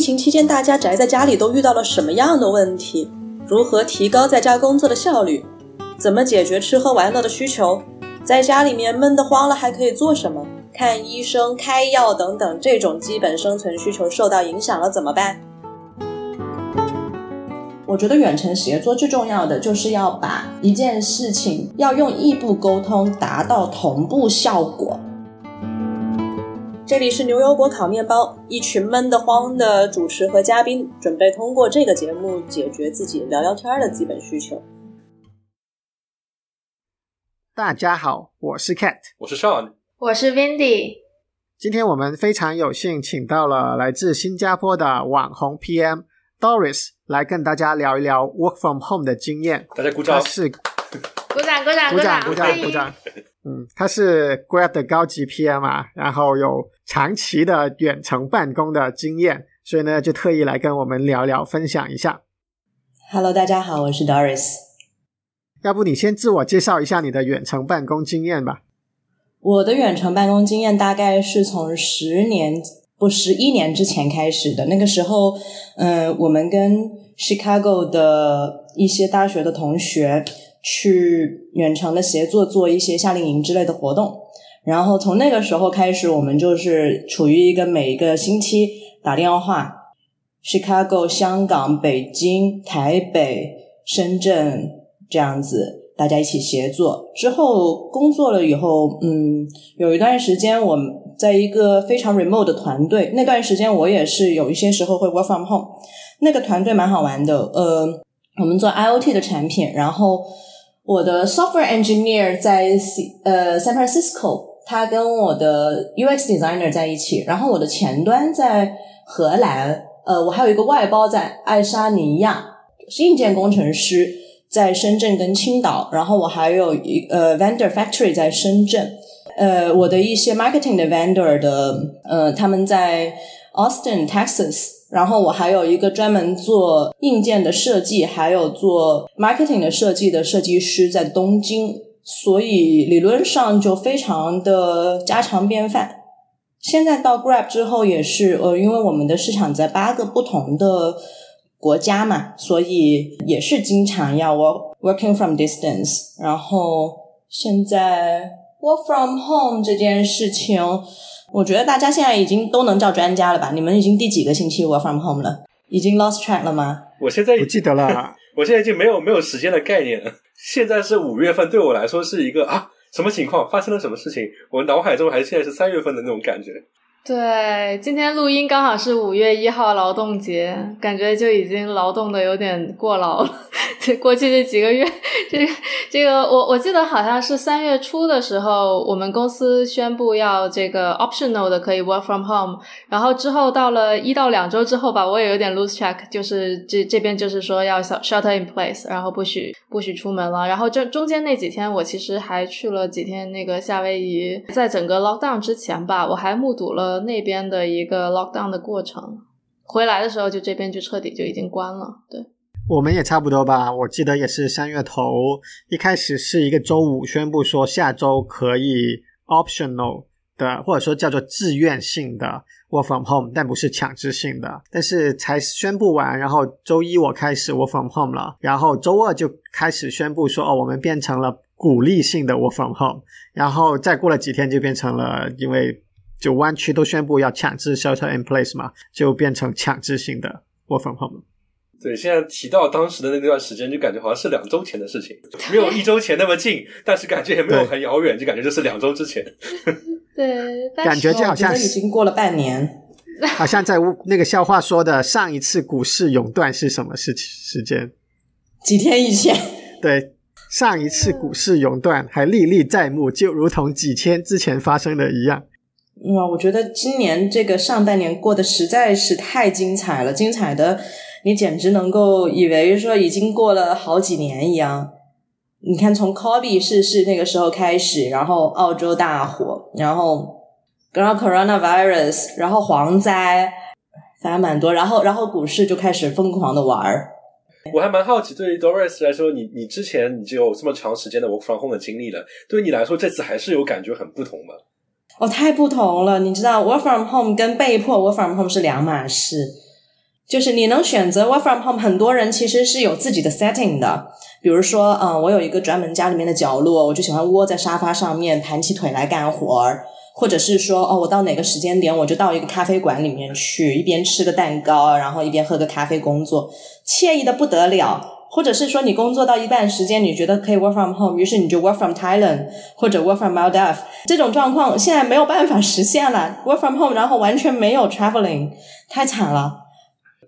疫情期间大家宅在家里都遇到了什么样的问题？如何提高在家工作的效率？怎么解决吃喝玩乐的需求？在家里面闷得慌了还可以做什么？看医生、开药等等，这种基本生存需求受到影响了怎么办？我觉得远程协作最重要的就是要把一件事情要用异步沟通达到同步效果。这里是牛油果烤面包，一群闷得慌的主持和嘉宾准备通过这个节目解决自己聊聊天的基本需求。大家好，我是 Cat，我是 Sean，我是 Vindy。今天我们非常有幸请到了来自新加坡的网红 PM Doris。来跟大家聊一聊 work from home 的经验。大家鼓掌。他是鼓掌鼓掌鼓掌鼓掌鼓掌。嗯，他是 Grab 的高级 PM 啊，然后有长期的远程办公的经验，所以呢就特意来跟我们聊聊，分享一下。Hello，大家好，我是 Doris。要不你先自我介绍一下你的远程办公经验吧。我的远程办公经验大概是从十年不十一年之前开始的。那个时候，嗯，我们跟 Chicago 的一些大学的同学去远程的协作做一些夏令营之类的活动，然后从那个时候开始，我们就是处于一个每一个星期打电话，Chicago、香港、北京、台北、深圳这样子，大家一起协作。之后工作了以后，嗯，有一段时间我在一个非常 remote 的团队，那段时间我也是有一些时候会 work from home。那个团队蛮好玩的，呃，我们做 IOT 的产品，然后我的 software engineer 在呃 San Francisco，他跟我的 UX designer 在一起，然后我的前端在荷兰，呃，我还有一个外包在爱沙尼亚，是硬件工程师在深圳跟青岛，然后我还有一呃 vendor factory 在深圳，呃，我的一些 marketing 的 vendor 的，呃，他们在 Austin Texas。然后我还有一个专门做硬件的设计，还有做 marketing 的设计的设计师在东京，所以理论上就非常的家常便饭。现在到 Grab 之后也是，呃，因为我们的市场在八个不同的国家嘛，所以也是经常要 work working from distance。然后现在 work from home 这件事情。我觉得大家现在已经都能叫专家了吧？你们已经第几个星期 work from home 了？已经 lost track 了吗？我现在不记得了，我现在已经没有没有时间的概念了。现在是五月份，对我来说是一个啊，什么情况？发生了什么事情？我脑海中还现在是三月份的那种感觉。对，今天录音刚好是五月一号劳动节，感觉就已经劳动的有点过劳了。这 过去这几个月，这个这个，我我记得好像是三月初的时候，我们公司宣布要这个 optional 的可以 work from home，然后之后到了一到两周之后吧，我也有点 lose track，就是这这边就是说要 shelter in place，然后不许不许出门了。然后这中间那几天，我其实还去了几天那个夏威夷，在整个 lockdown 之前吧，我还目睹了那边的一个 lockdown 的过程。回来的时候，就这边就彻底就已经关了，对。我们也差不多吧，我记得也是三月头，一开始是一个周五宣布说下周可以 optional 的，或者说叫做自愿性的 work from home，但不是强制性的。但是才宣布完，然后周一我开始 work from home 了，然后周二就开始宣布说哦，我们变成了鼓励性的 work from home，然后再过了几天就变成了，因为就湾区都宣布要强制 shelter in place 嘛，就变成强制性的 work from home。对，现在提到当时的那段时间，就感觉好像是两周前的事情，没有一周前那么近，但是感觉也没有很遥远，就感觉就是两周之前。对，感觉就好像已经过了半年，好像在那个笑话说的上一次股市熔断是什么事情时间？几天以前。对，上一次股市熔断还历历在目，就如同几天之前发生的一样。哇，我觉得今年这个上半年过得实在是太精彩了，精彩的。你简直能够以为说已经过了好几年一样。你看，从 Kobe 逝世那个时候开始，然后澳洲大火，然后然后 Coronavirus，然后蝗灾，反正蛮多。然后然后股市就开始疯狂的玩儿。我还蛮好奇，对于 Doris 来说，你你之前你就有这么长时间的 Work from Home 的经历了，对于你来说，这次还是有感觉很不同吗？哦，太不同了。你知道，Work from Home 跟被迫 Work from Home 是两码事。就是你能选择 work from home，很多人其实是有自己的 setting 的。比如说，嗯，我有一个专门家里面的角落，我就喜欢窝在沙发上面盘起腿来干活儿，或者是说，哦，我到哪个时间点我就到一个咖啡馆里面去，一边吃个蛋糕，然后一边喝个咖啡工作，惬意的不得了。或者是说你工作到一半时间，你觉得可以 work from home，于是你就 work from Thailand 或者 work from Maldives，这种状况现在没有办法实现了，work from home，然后完全没有 traveling，太惨了。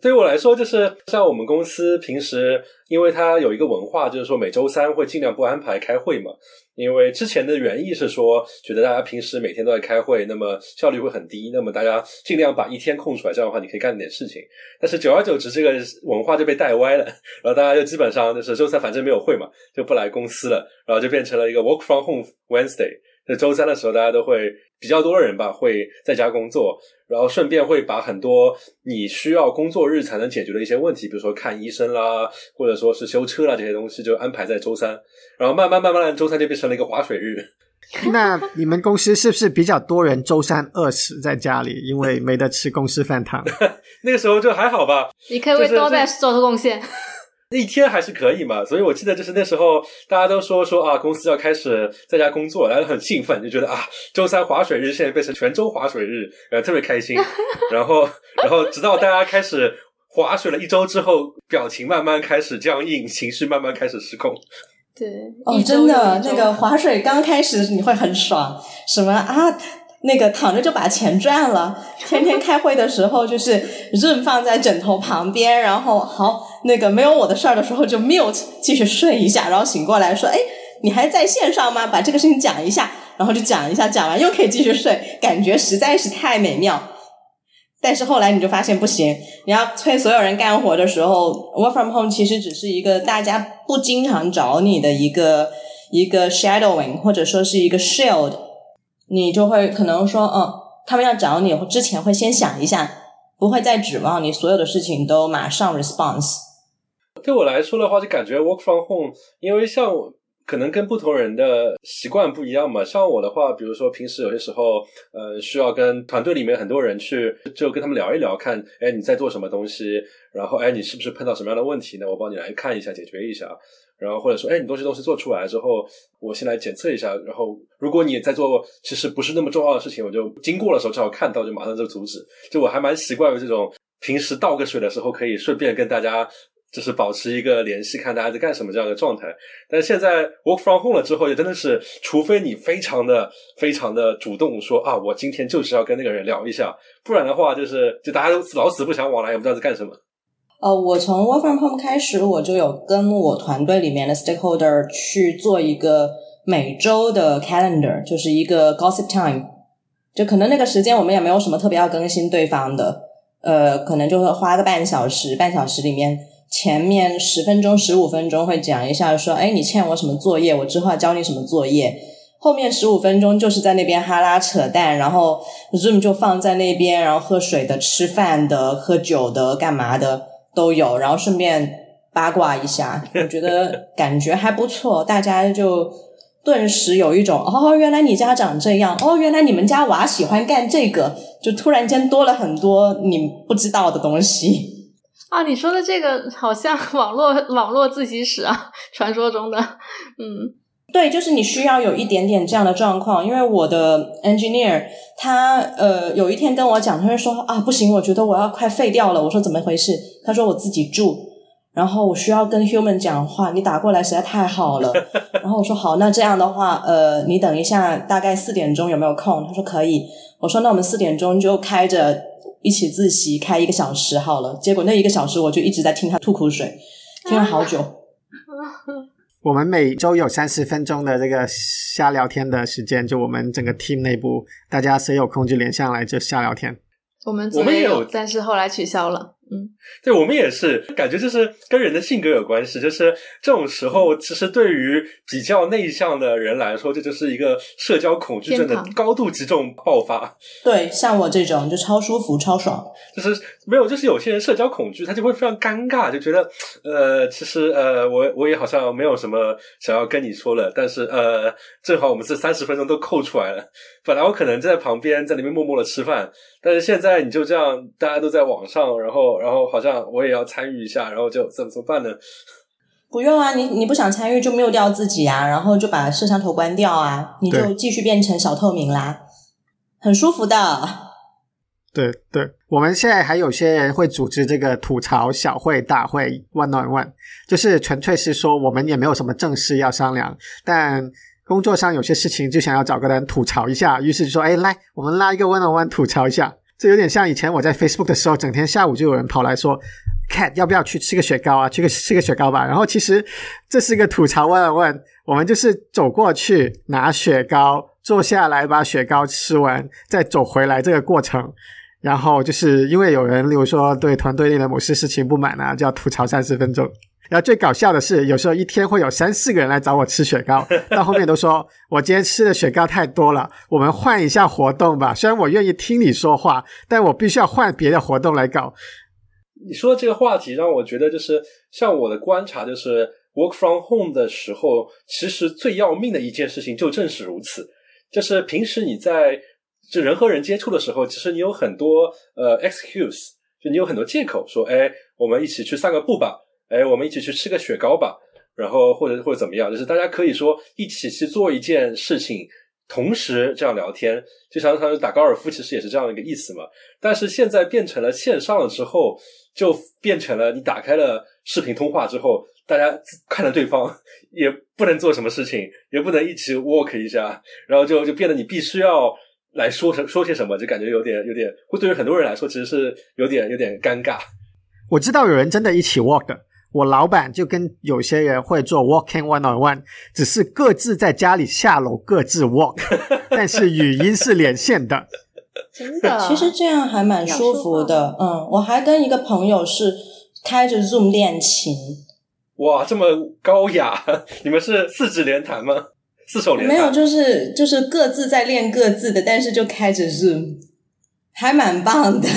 对于我来说，就是像我们公司平时，因为它有一个文化，就是说每周三会尽量不安排开会嘛。因为之前的原意是说，觉得大家平时每天都在开会，那么效率会很低。那么大家尽量把一天空出来，这样的话你可以干点事情。但是久而久之，这个文化就被带歪了，然后大家就基本上就是周三反正没有会嘛，就不来公司了，然后就变成了一个 work from home Wednesday。就周三的时候，大家都会比较多人吧，会在家工作，然后顺便会把很多你需要工作日才能解决的一些问题，比如说看医生啦，或者说是修车啦这些东西，就安排在周三。然后慢慢慢慢的，周三就变成了一个划水日。那你们公司是不是比较多人周三饿死在家里，因为没得吃公司饭堂？那个时候就还好吧。你可以为 DoorDash 做出贡献。一天还是可以嘛，所以我记得就是那时候大家都说说啊，公司要开始在家工作，然后很兴奋，就觉得啊，周三划水日现在变成全周划水日，然后特别开心。然后，然后直到大家开始划水了一周之后，表情慢慢开始僵硬，情绪慢慢开始失控。对，哦，真的，那个划水刚开始你会很爽，什么啊？那个躺着就把钱赚了，天天开会的时候就是 Zoom 放在枕头旁边，然后好那个没有我的事儿的时候就 mute 继续睡一下，然后醒过来说，哎，你还在线上吗？把这个事情讲一下，然后就讲一下，讲完又可以继续睡，感觉实在是太美妙。但是后来你就发现不行，你要催所有人干活的时候，work from home 其实只是一个大家不经常找你的一个一个 shadowing，或者说是一个 shield。你就会可能说，嗯，他们要找你之前会先想一下，不会再指望你所有的事情都马上 response。对我来说的话，就感觉 work from home，因为像我可能跟不同人的习惯不一样嘛。像我的话，比如说平时有些时候，呃，需要跟团队里面很多人去，就跟他们聊一聊，看，哎，你在做什么东西，然后，哎，你是不是碰到什么样的问题呢？我帮你来看一下，解决一下。然后或者说，哎，你东西东西做出来之后，我先来检测一下。然后，如果你在做其实不是那么重要的事情，我就经过的时候正好看到，就马上就阻止。就我还蛮习惯于这种平时倒个水的时候，可以顺便跟大家就是保持一个联系，看大家在干什么这样的状态。但现在 work from home 了之后，也真的是，除非你非常的非常的主动说啊，我今天就是要跟那个人聊一下，不然的话，就是就大家都老死不相往来，也不知道在干什么。呃，我从 Work from Home 开始，我就有跟我团队里面的 stakeholder 去做一个每周的 calendar，就是一个 gossip time。就可能那个时间我们也没有什么特别要更新对方的，呃，可能就会花个半小时，半小时里面前面十分钟、十五分钟会讲一下说，哎，你欠我什么作业，我之后要教你什么作业。后面十五分钟就是在那边哈拉扯淡，然后 Zoom 就放在那边，然后喝水的、吃饭的、喝酒的、干嘛的。都有，然后顺便八卦一下，我觉得感觉还不错，大家就顿时有一种哦，原来你家长这样，哦，原来你们家娃喜欢干这个，就突然间多了很多你不知道的东西啊！你说的这个好像 网络网络自习室啊，传说中的，嗯。对，就是你需要有一点点这样的状况，因为我的 engineer 他呃有一天跟我讲，他就说啊不行，我觉得我要快废掉了。我说怎么回事？他说我自己住，然后我需要跟 human 讲话，你打过来实在太好了。然后我说好，那这样的话，呃，你等一下，大概四点钟有没有空？他说可以。我说那我们四点钟就开着一起自习，开一个小时好了。结果那一个小时我就一直在听他吐苦水，听了好久。我们每周有三十分钟的这个瞎聊天的时间，就我们整个 team 内部，大家谁有空就连上来就瞎聊天。我们我们也有，但是后来取消了。嗯，对，我们也是感觉就是跟人的性格有关系，就是这种时候，其实对于比较内向的人来说，这就是一个社交恐惧症的高度集中爆发。对，像我这种就超舒服、超爽。就是没有，就是有些人社交恐惧，他就会非常尴尬，就觉得呃，其实呃，我我也好像没有什么想要跟你说了，但是呃，正好我们这三十分钟都扣出来了。本来我可能在旁边在那边默默的吃饭，但是现在你就这样，大家都在网上，然后。然后好像我也要参与一下，然后就怎么办呢？不用啊，你你不想参与就没有掉自己啊，然后就把摄像头关掉啊，你就继续变成小透明啦，很舒服的。对对，我们现在还有些人会组织这个吐槽小会大会 one on one，就是纯粹是说我们也没有什么正事要商量，但工作上有些事情就想要找个人吐槽一下，于是就说，哎，来，我们拉一个 one on one 吐槽一下。这有点像以前我在 Facebook 的时候，整天下午就有人跑来说，Cat 要不要去吃个雪糕啊？去个吃个雪糕吧。然后其实这是一个吐槽 one on one，我们就是走过去拿雪糕，坐下来把雪糕吃完，再走回来这个过程。然后就是因为有人，例如说对团队内的某些事情不满啊，就要吐槽三十分钟。然后最搞笑的是，有时候一天会有三四个人来找我吃雪糕，到后面都说我今天吃的雪糕太多了，我们换一下活动吧。虽然我愿意听你说话，但我必须要换别的活动来搞。你说的这个话题让我觉得，就是像我的观察，就是 work from home 的时候，其实最要命的一件事情就正是如此。就是平时你在就人和人接触的时候，其实你有很多呃 excuse，就你有很多借口说，哎，我们一起去散个步吧，哎，我们一起去吃个雪糕吧，然后或者或者怎么样，就是大家可以说一起去做一件事情。同时这样聊天，就常常打高尔夫，其实也是这样的一个意思嘛。但是现在变成了线上了之后，就变成了你打开了视频通话之后，大家看着对方 也不能做什么事情，也不能一起 walk 一下，然后就就变得你必须要来说什说些什么，就感觉有点有点，会对于很多人来说其实是有点有点尴尬。我知道有人真的一起 walk 的，我老板就跟有些人会做 walking one on one，只是各自在家里下楼各自 walk，但是语音是连线的。真的，其实这样还蛮舒服的。嗯，我还跟一个朋友是开着 Zoom 练琴，哇，这么高雅！你们是四指连弹吗？四手连弹？没有，就是就是各自在练各自的，但是就开着 Zoom，还蛮棒的。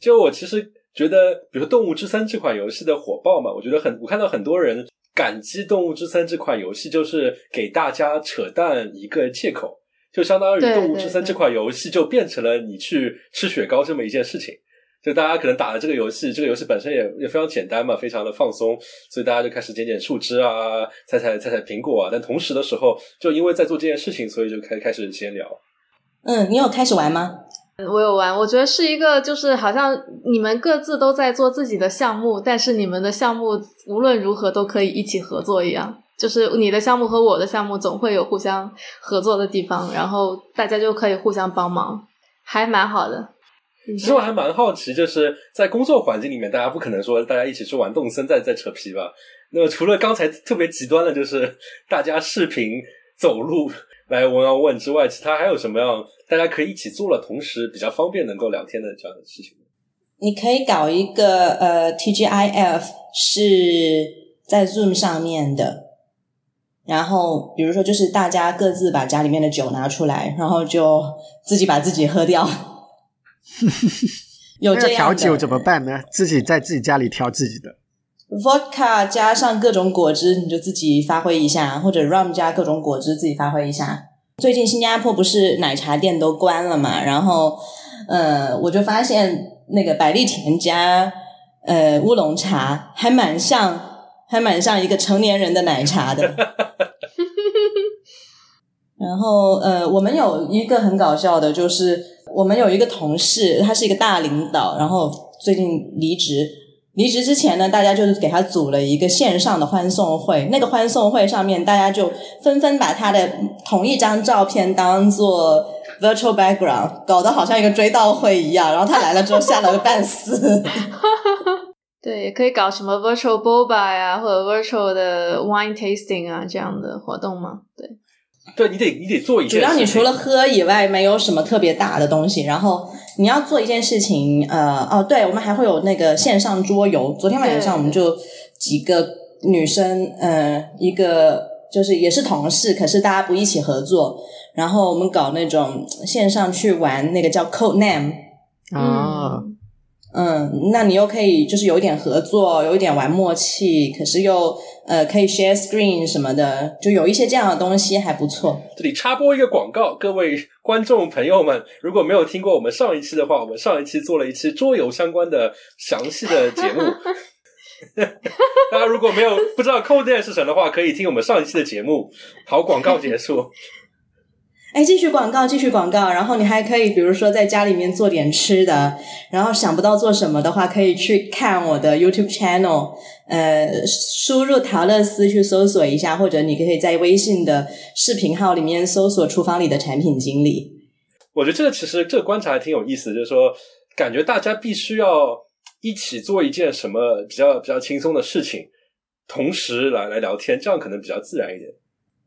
就我其实觉得，比如说《动物之森》这款游戏的火爆嘛，我觉得很，我看到很多人感激《动物之森》这款游戏，就是给大家扯淡一个借口，就相当于《动物之森》这款游戏就变成了你去吃雪糕这么一件事情。就大家可能打了这个游戏，这个游戏本身也也非常简单嘛，非常的放松，所以大家就开始捡捡树枝啊，采采采采苹果啊。但同时的时候，就因为在做这件事情，所以就开开始闲聊。嗯，你有开始玩吗？我有玩，我觉得是一个，就是好像你们各自都在做自己的项目，但是你们的项目无论如何都可以一起合作一样。就是你的项目和我的项目总会有互相合作的地方，然后大家就可以互相帮忙，还蛮好的。其实我还蛮好奇，就是在工作环境里面，大家不可能说大家一起去玩动森再再扯皮吧？那么除了刚才特别极端的，就是大家视频走路来我要问之外，其他还有什么样大家可以一起做了，同时比较方便能够聊天的这样的事情？你可以搞一个呃 TGIF 是在 Zoom 上面的，然后比如说就是大家各自把家里面的酒拿出来，然后就自己把自己喝掉。有那个这样调酒怎么办呢？自己在自己家里调自己的。Vodka 加上各种果汁，你就自己发挥一下，或者 rum 加各种果汁自己发挥一下。最近新加坡不是奶茶店都关了嘛，然后呃，我就发现那个百利甜加呃乌龙茶还蛮像，还蛮像一个成年人的奶茶的。然后呃，我们有一个很搞笑的，就是我们有一个同事，他是一个大领导，然后最近离职。离职之前呢，大家就是给他组了一个线上的欢送会。那个欢送会上面，大家就纷纷把他的同一张照片当做 virtual background，搞得好像一个追悼会一样。然后他来了之后，吓了个半死。对，也可以搞什么 virtual boba 呀，或者 virtual 的 wine tasting 啊这样的活动吗。对，对你得你得做一件事情，主要你除了喝以外，没有什么特别大的东西。然后你要做一件事情，呃，哦，对，我们还会有那个线上桌游。昨天晚上我们就几个女生，呃，一个就是也是同事，可是大家不一起合作。然后我们搞那种线上去玩那个叫 Code Name，啊，嗯嗯，那你又可以就是有一点合作，有一点玩默契，可是又呃可以 share screen 什么的，就有一些这样的东西还不错。这里插播一个广告，各位观众朋友们，如果没有听过我们上一期的话，我们上一期做了一期桌游相关的详细的节目。大家如果没有不知道 Code 是什么的话，可以听我们上一期的节目。好，广告结束。哎，继续广告，继续广告。然后你还可以，比如说在家里面做点吃的，然后想不到做什么的话，可以去看我的 YouTube channel，呃，输入陶乐斯去搜索一下，或者你可以在微信的视频号里面搜索“厨房里的产品经理”。我觉得这个其实这个观察还挺有意思，就是说，感觉大家必须要一起做一件什么比较比较轻松的事情，同时来来聊天，这样可能比较自然一点。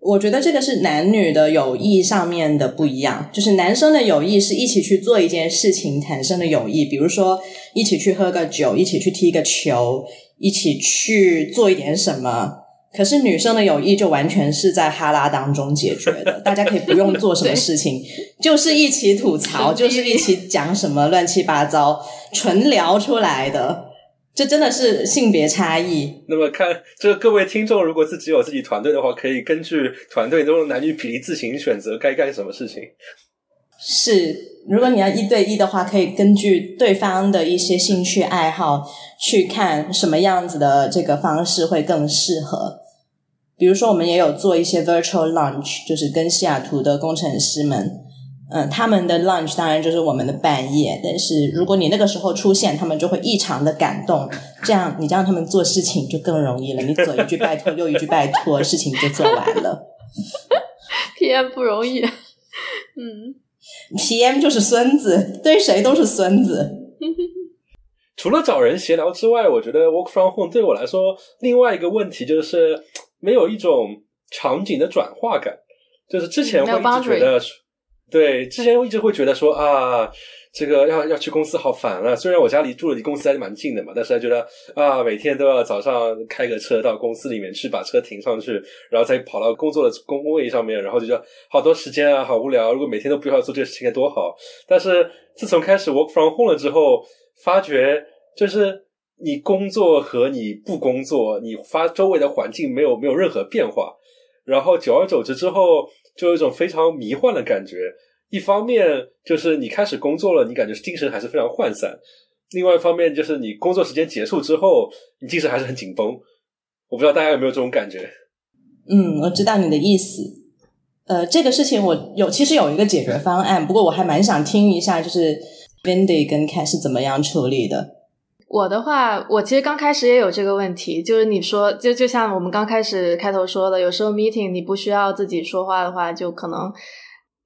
我觉得这个是男女的友谊上面的不一样，就是男生的友谊是一起去做一件事情产生的友谊，比如说一起去喝个酒，一起去踢个球，一起去做一点什么。可是女生的友谊就完全是在哈拉当中解决的，大家可以不用做什么事情，就是一起吐槽，就是一起讲什么乱七八糟，纯聊出来的。这真的是性别差异。那么看这个各位听众，如果自己有自己团队的话，可以根据团队中的男女比例自行选择该干什么事情。是，如果你要一对一的话，可以根据对方的一些兴趣爱好去看什么样子的这个方式会更适合。比如说，我们也有做一些 virtual lunch，就是跟西雅图的工程师们。嗯，他们的 lunch 当然就是我们的半夜，但是如果你那个时候出现，他们就会异常的感动。这样你让他们做事情就更容易了，你左一句拜托，右一句拜托，事情就做完了。PM 不容易，嗯，PM 就是孙子，对谁都是孙子。除了找人闲聊之外，我觉得 work from home 对我来说，另外一个问题就是没有一种场景的转化感，就是之前会一直觉得。对，之前我一直会觉得说啊，这个要要去公司好烦啊。虽然我家离住的离公司还是蛮近的嘛，但是还觉得啊，每天都要早上开个车到公司里面去，把车停上去，然后再跑到工作的工位上面，然后就觉得好多时间啊，好无聊。如果每天都不要做这个事情该多好。但是自从开始 work from home 了之后，发觉就是你工作和你不工作，你发周围的环境没有没有任何变化，然后久而久之之后。就有一种非常迷幻的感觉。一方面就是你开始工作了，你感觉精神还是非常涣散；另外一方面就是你工作时间结束之后，你精神还是很紧绷。我不知道大家有没有这种感觉？嗯，我知道你的意思。呃，这个事情我有其实有一个解决方案，不过我还蛮想听一下，就是 Vindy 跟 Cat 是怎么样处理的。我的话，我其实刚开始也有这个问题，就是你说，就就像我们刚开始开头说的，有时候 meeting 你不需要自己说话的话，就可能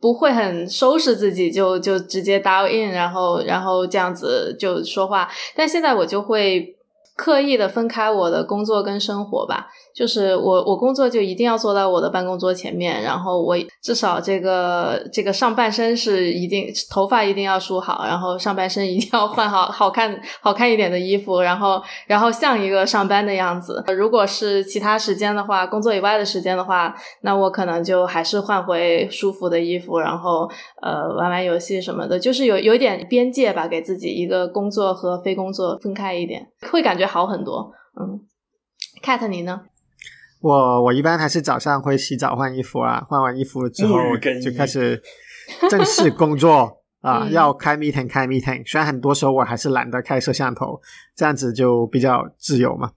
不会很收拾自己，就就直接 dial in，然后然后这样子就说话。但现在我就会刻意的分开我的工作跟生活吧。就是我，我工作就一定要坐到我的办公桌前面，然后我至少这个这个上半身是一定头发一定要梳好，然后上半身一定要换好好看好看一点的衣服，然后然后像一个上班的样子。如果是其他时间的话，工作以外的时间的话，那我可能就还是换回舒服的衣服，然后呃玩玩游戏什么的，就是有有一点边界吧，给自己一个工作和非工作分开一点，会感觉好很多。嗯，Cat 你呢？我我一般还是早上会洗澡换衣服啊，换完衣服之后就开始正式工作啊，要开 meeting 开 meeting。虽然很多时候我还是懒得开摄像头，这样子就比较自由嘛。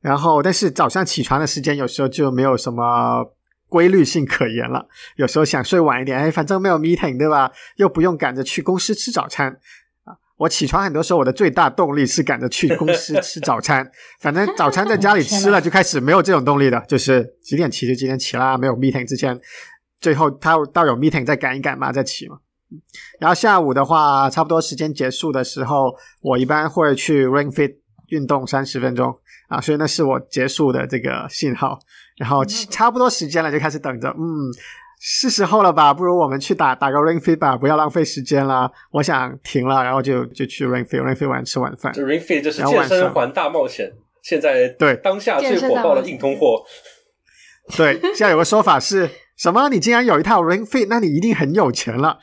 然后，但是早上起床的时间有时候就没有什么规律性可言了。有时候想睡晚一点，哎，反正没有 meeting 对吧？又不用赶着去公司吃早餐。我起床很多时候，我的最大动力是赶着去公司吃早餐。反正早餐在家里吃了，就开始没有这种动力的，就是几点起就几点起啦，没有 meeting 之前，最后他到有 meeting 再赶一赶嘛，再起嘛。然后下午的话，差不多时间结束的时候，我一般会去 ring fit 运动三十分钟啊，所以那是我结束的这个信号。然后差不多时间了，就开始等着，嗯。是时候了吧？不如我们去打打个 ring fit 吧，不要浪费时间了。我想停了，然后就就去 ring fit，ring fit 完吃晚饭。这 ring fit 就是健身环大冒险，现在对当下最火爆的硬通货。对，现在有个说法是什么？你竟然有一套 ring fit，那你一定很有钱了，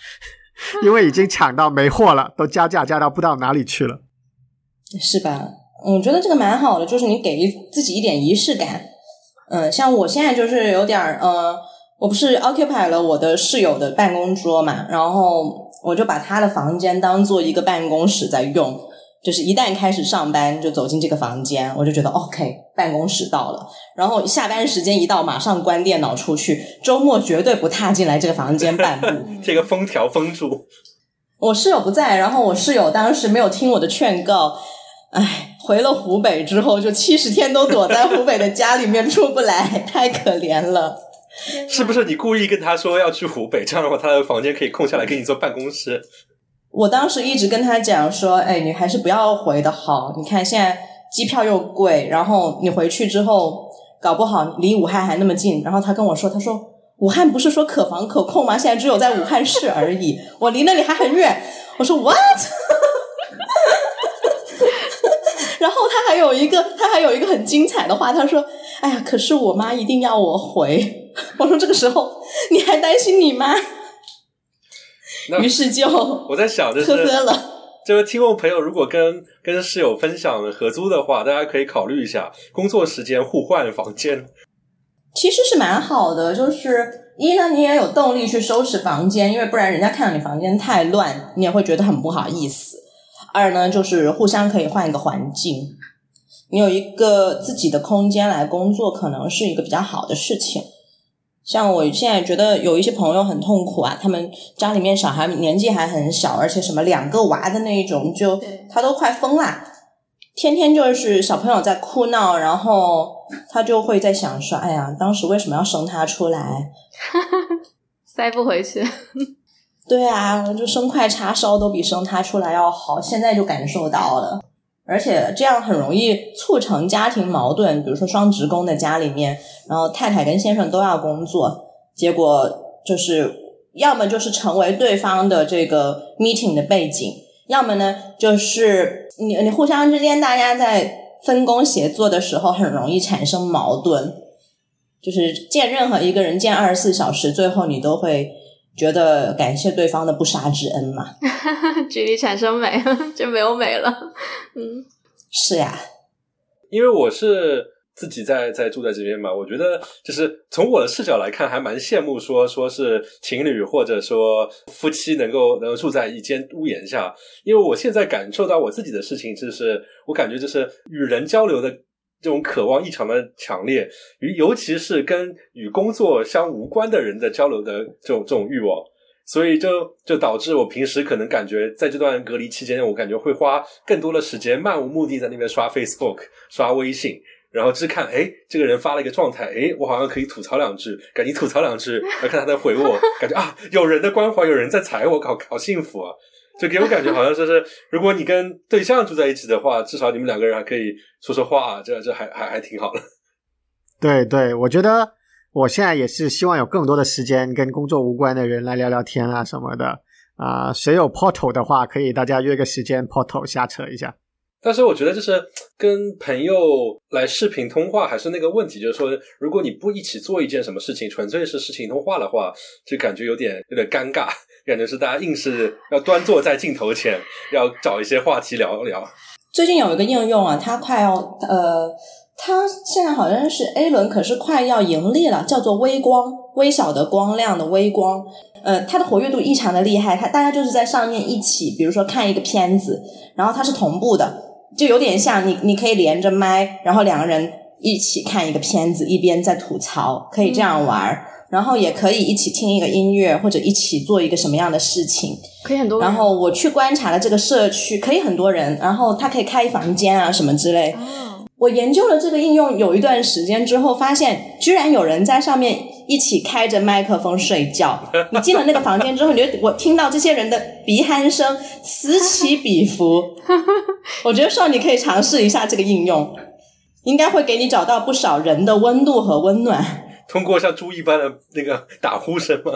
因为已经抢到没货了，都加价加到不知道哪里去了。是吧？我觉得这个蛮好的，就是你给自己一点仪式感。嗯，像我现在就是有点儿，呃，我不是 occupy 了我的室友的办公桌嘛，然后我就把他的房间当做一个办公室在用。就是一旦开始上班，就走进这个房间，我就觉得 OK，办公室到了。然后下班时间一到，马上关电脑出去。周末绝对不踏进来这个房间半步。这个封条封住。我室友不在，然后我室友当时没有听我的劝告，哎，回了湖北之后，就七十天都躲在湖北的家里面出不来，太可怜了。是不是你故意跟他说要去湖北，这样的话他的房间可以空下来给你做办公室？我当时一直跟他讲说，哎，你还是不要回的好。你看现在机票又贵，然后你回去之后，搞不好离武汉还那么近。然后他跟我说，他说武汉不是说可防可控吗？现在只有在武汉市而已，我离那里还很远。我说 what？然后他还有一个，他还有一个很精彩的话，他说，哎呀，可是我妈一定要我回。我说这个时候 你还担心你妈？于是就我在想，就是呵呵了。这位听众朋友，如果跟跟室友分享合租的话，大家可以考虑一下工作时间互换房间。其实是蛮好的，就是一呢，你也有动力去收拾房间，因为不然人家看到你房间太乱，你也会觉得很不好意思。二呢，就是互相可以换一个环境，你有一个自己的空间来工作，可能是一个比较好的事情。像我现在觉得有一些朋友很痛苦啊，他们家里面小孩年纪还很小，而且什么两个娃的那一种，就他都快疯啦，天天就是小朋友在哭闹，然后他就会在想说：“哎呀，当时为什么要生他出来？塞不回去。”对啊，就生块叉烧都比生他出来要好，现在就感受到了。而且这样很容易促成家庭矛盾，比如说双职工的家里面，然后太太跟先生都要工作，结果就是要么就是成为对方的这个 meeting 的背景，要么呢就是你你互相之间大家在分工协作的时候很容易产生矛盾，就是见任何一个人见二十四小时，最后你都会。觉得感谢对方的不杀之恩嘛？距离产生美，就没有美了。嗯，是呀，因为我是自己在在住在这边嘛，我觉得就是从我的视角来看，还蛮羡慕说说是情侣或者说夫妻能够能够住在一间屋檐下，因为我现在感受到我自己的事情，就是我感觉就是与人交流的。这种渴望异常的强烈，与尤其是跟与工作相无关的人的交流的这种这种欲望，所以就就导致我平时可能感觉在这段隔离期间，我感觉会花更多的时间漫无目的在那边刷 Facebook、刷微信，然后只看哎这个人发了一个状态，哎我好像可以吐槽两句，赶紧吐槽两句，然后看他在回我，感觉啊有人的关怀，有人在踩我，好好幸福啊。就给我感觉好像就是，如果你跟对象住在一起的话，至少你们两个人还可以说说话，这这还还还挺好的。对对，我觉得我现在也是希望有更多的时间跟工作无关的人来聊聊天啊什么的啊。谁有 portal 的话，可以大家约个时间 portal 瞎扯一下。但是我觉得就是跟朋友来视频通话还是那个问题，就是说如果你不一起做一件什么事情，纯粹是视频通话的话，就感觉有点有点尴尬。感觉是大家硬是要端坐在镜头前，要找一些话题聊一聊。最近有一个应用啊，它快要呃，它现在好像是 A 轮，可是快要盈利了，叫做微光，微小的光亮的微光。呃，它的活跃度异常的厉害，它大家就是在上面一起，比如说看一个片子，然后它是同步的，就有点像你你可以连着麦，然后两个人一起看一个片子，一边在吐槽，可以这样玩儿。然后也可以一起听一个音乐，或者一起做一个什么样的事情，可以很多。然后我去观察了这个社区，可以很多人，然后他可以开房间啊什么之类。我研究了这个应用有一段时间之后，发现居然有人在上面一起开着麦克风睡觉。你进了那个房间之后，你就我听到这些人的鼻鼾声此起彼伏。我觉得说你可以尝试一下这个应用，应该会给你找到不少人的温度和温暖。通过像猪一般的那个打呼声吗？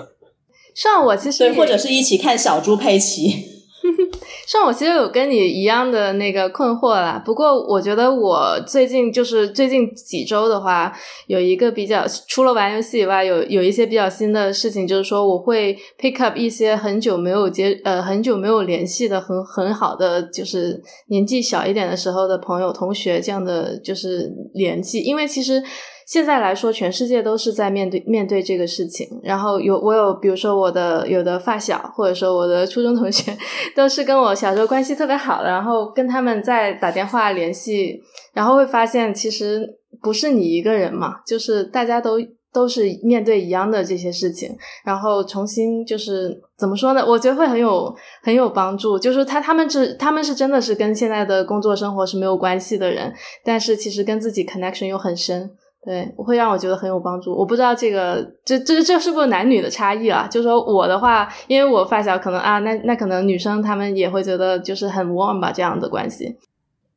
上我其实对，或者是一起看小猪佩奇。像我其实有跟你一样的那个困惑啦，不过我觉得我最近就是最近几周的话，有一个比较除了玩游戏以外，有有一些比较新的事情，就是说我会 pick up 一些很久没有接呃很久没有联系的很很好的，就是年纪小一点的时候的朋友同学这样的就是联系，因为其实。现在来说，全世界都是在面对面对这个事情。然后有我有，比如说我的有的发小，或者说我的初中同学，都是跟我小时候关系特别好的。然后跟他们在打电话联系，然后会发现其实不是你一个人嘛，就是大家都都是面对一样的这些事情。然后重新就是怎么说呢？我觉得会很有很有帮助。就是他他们是他们是真的是跟现在的工作生活是没有关系的人，但是其实跟自己 connection 又很深。对，会让我觉得很有帮助。我不知道这个，这这这是不是男女的差异啊？就是说我的话，因为我发小可能啊，那那可能女生她们也会觉得就是很 warm 吧，这样的关系。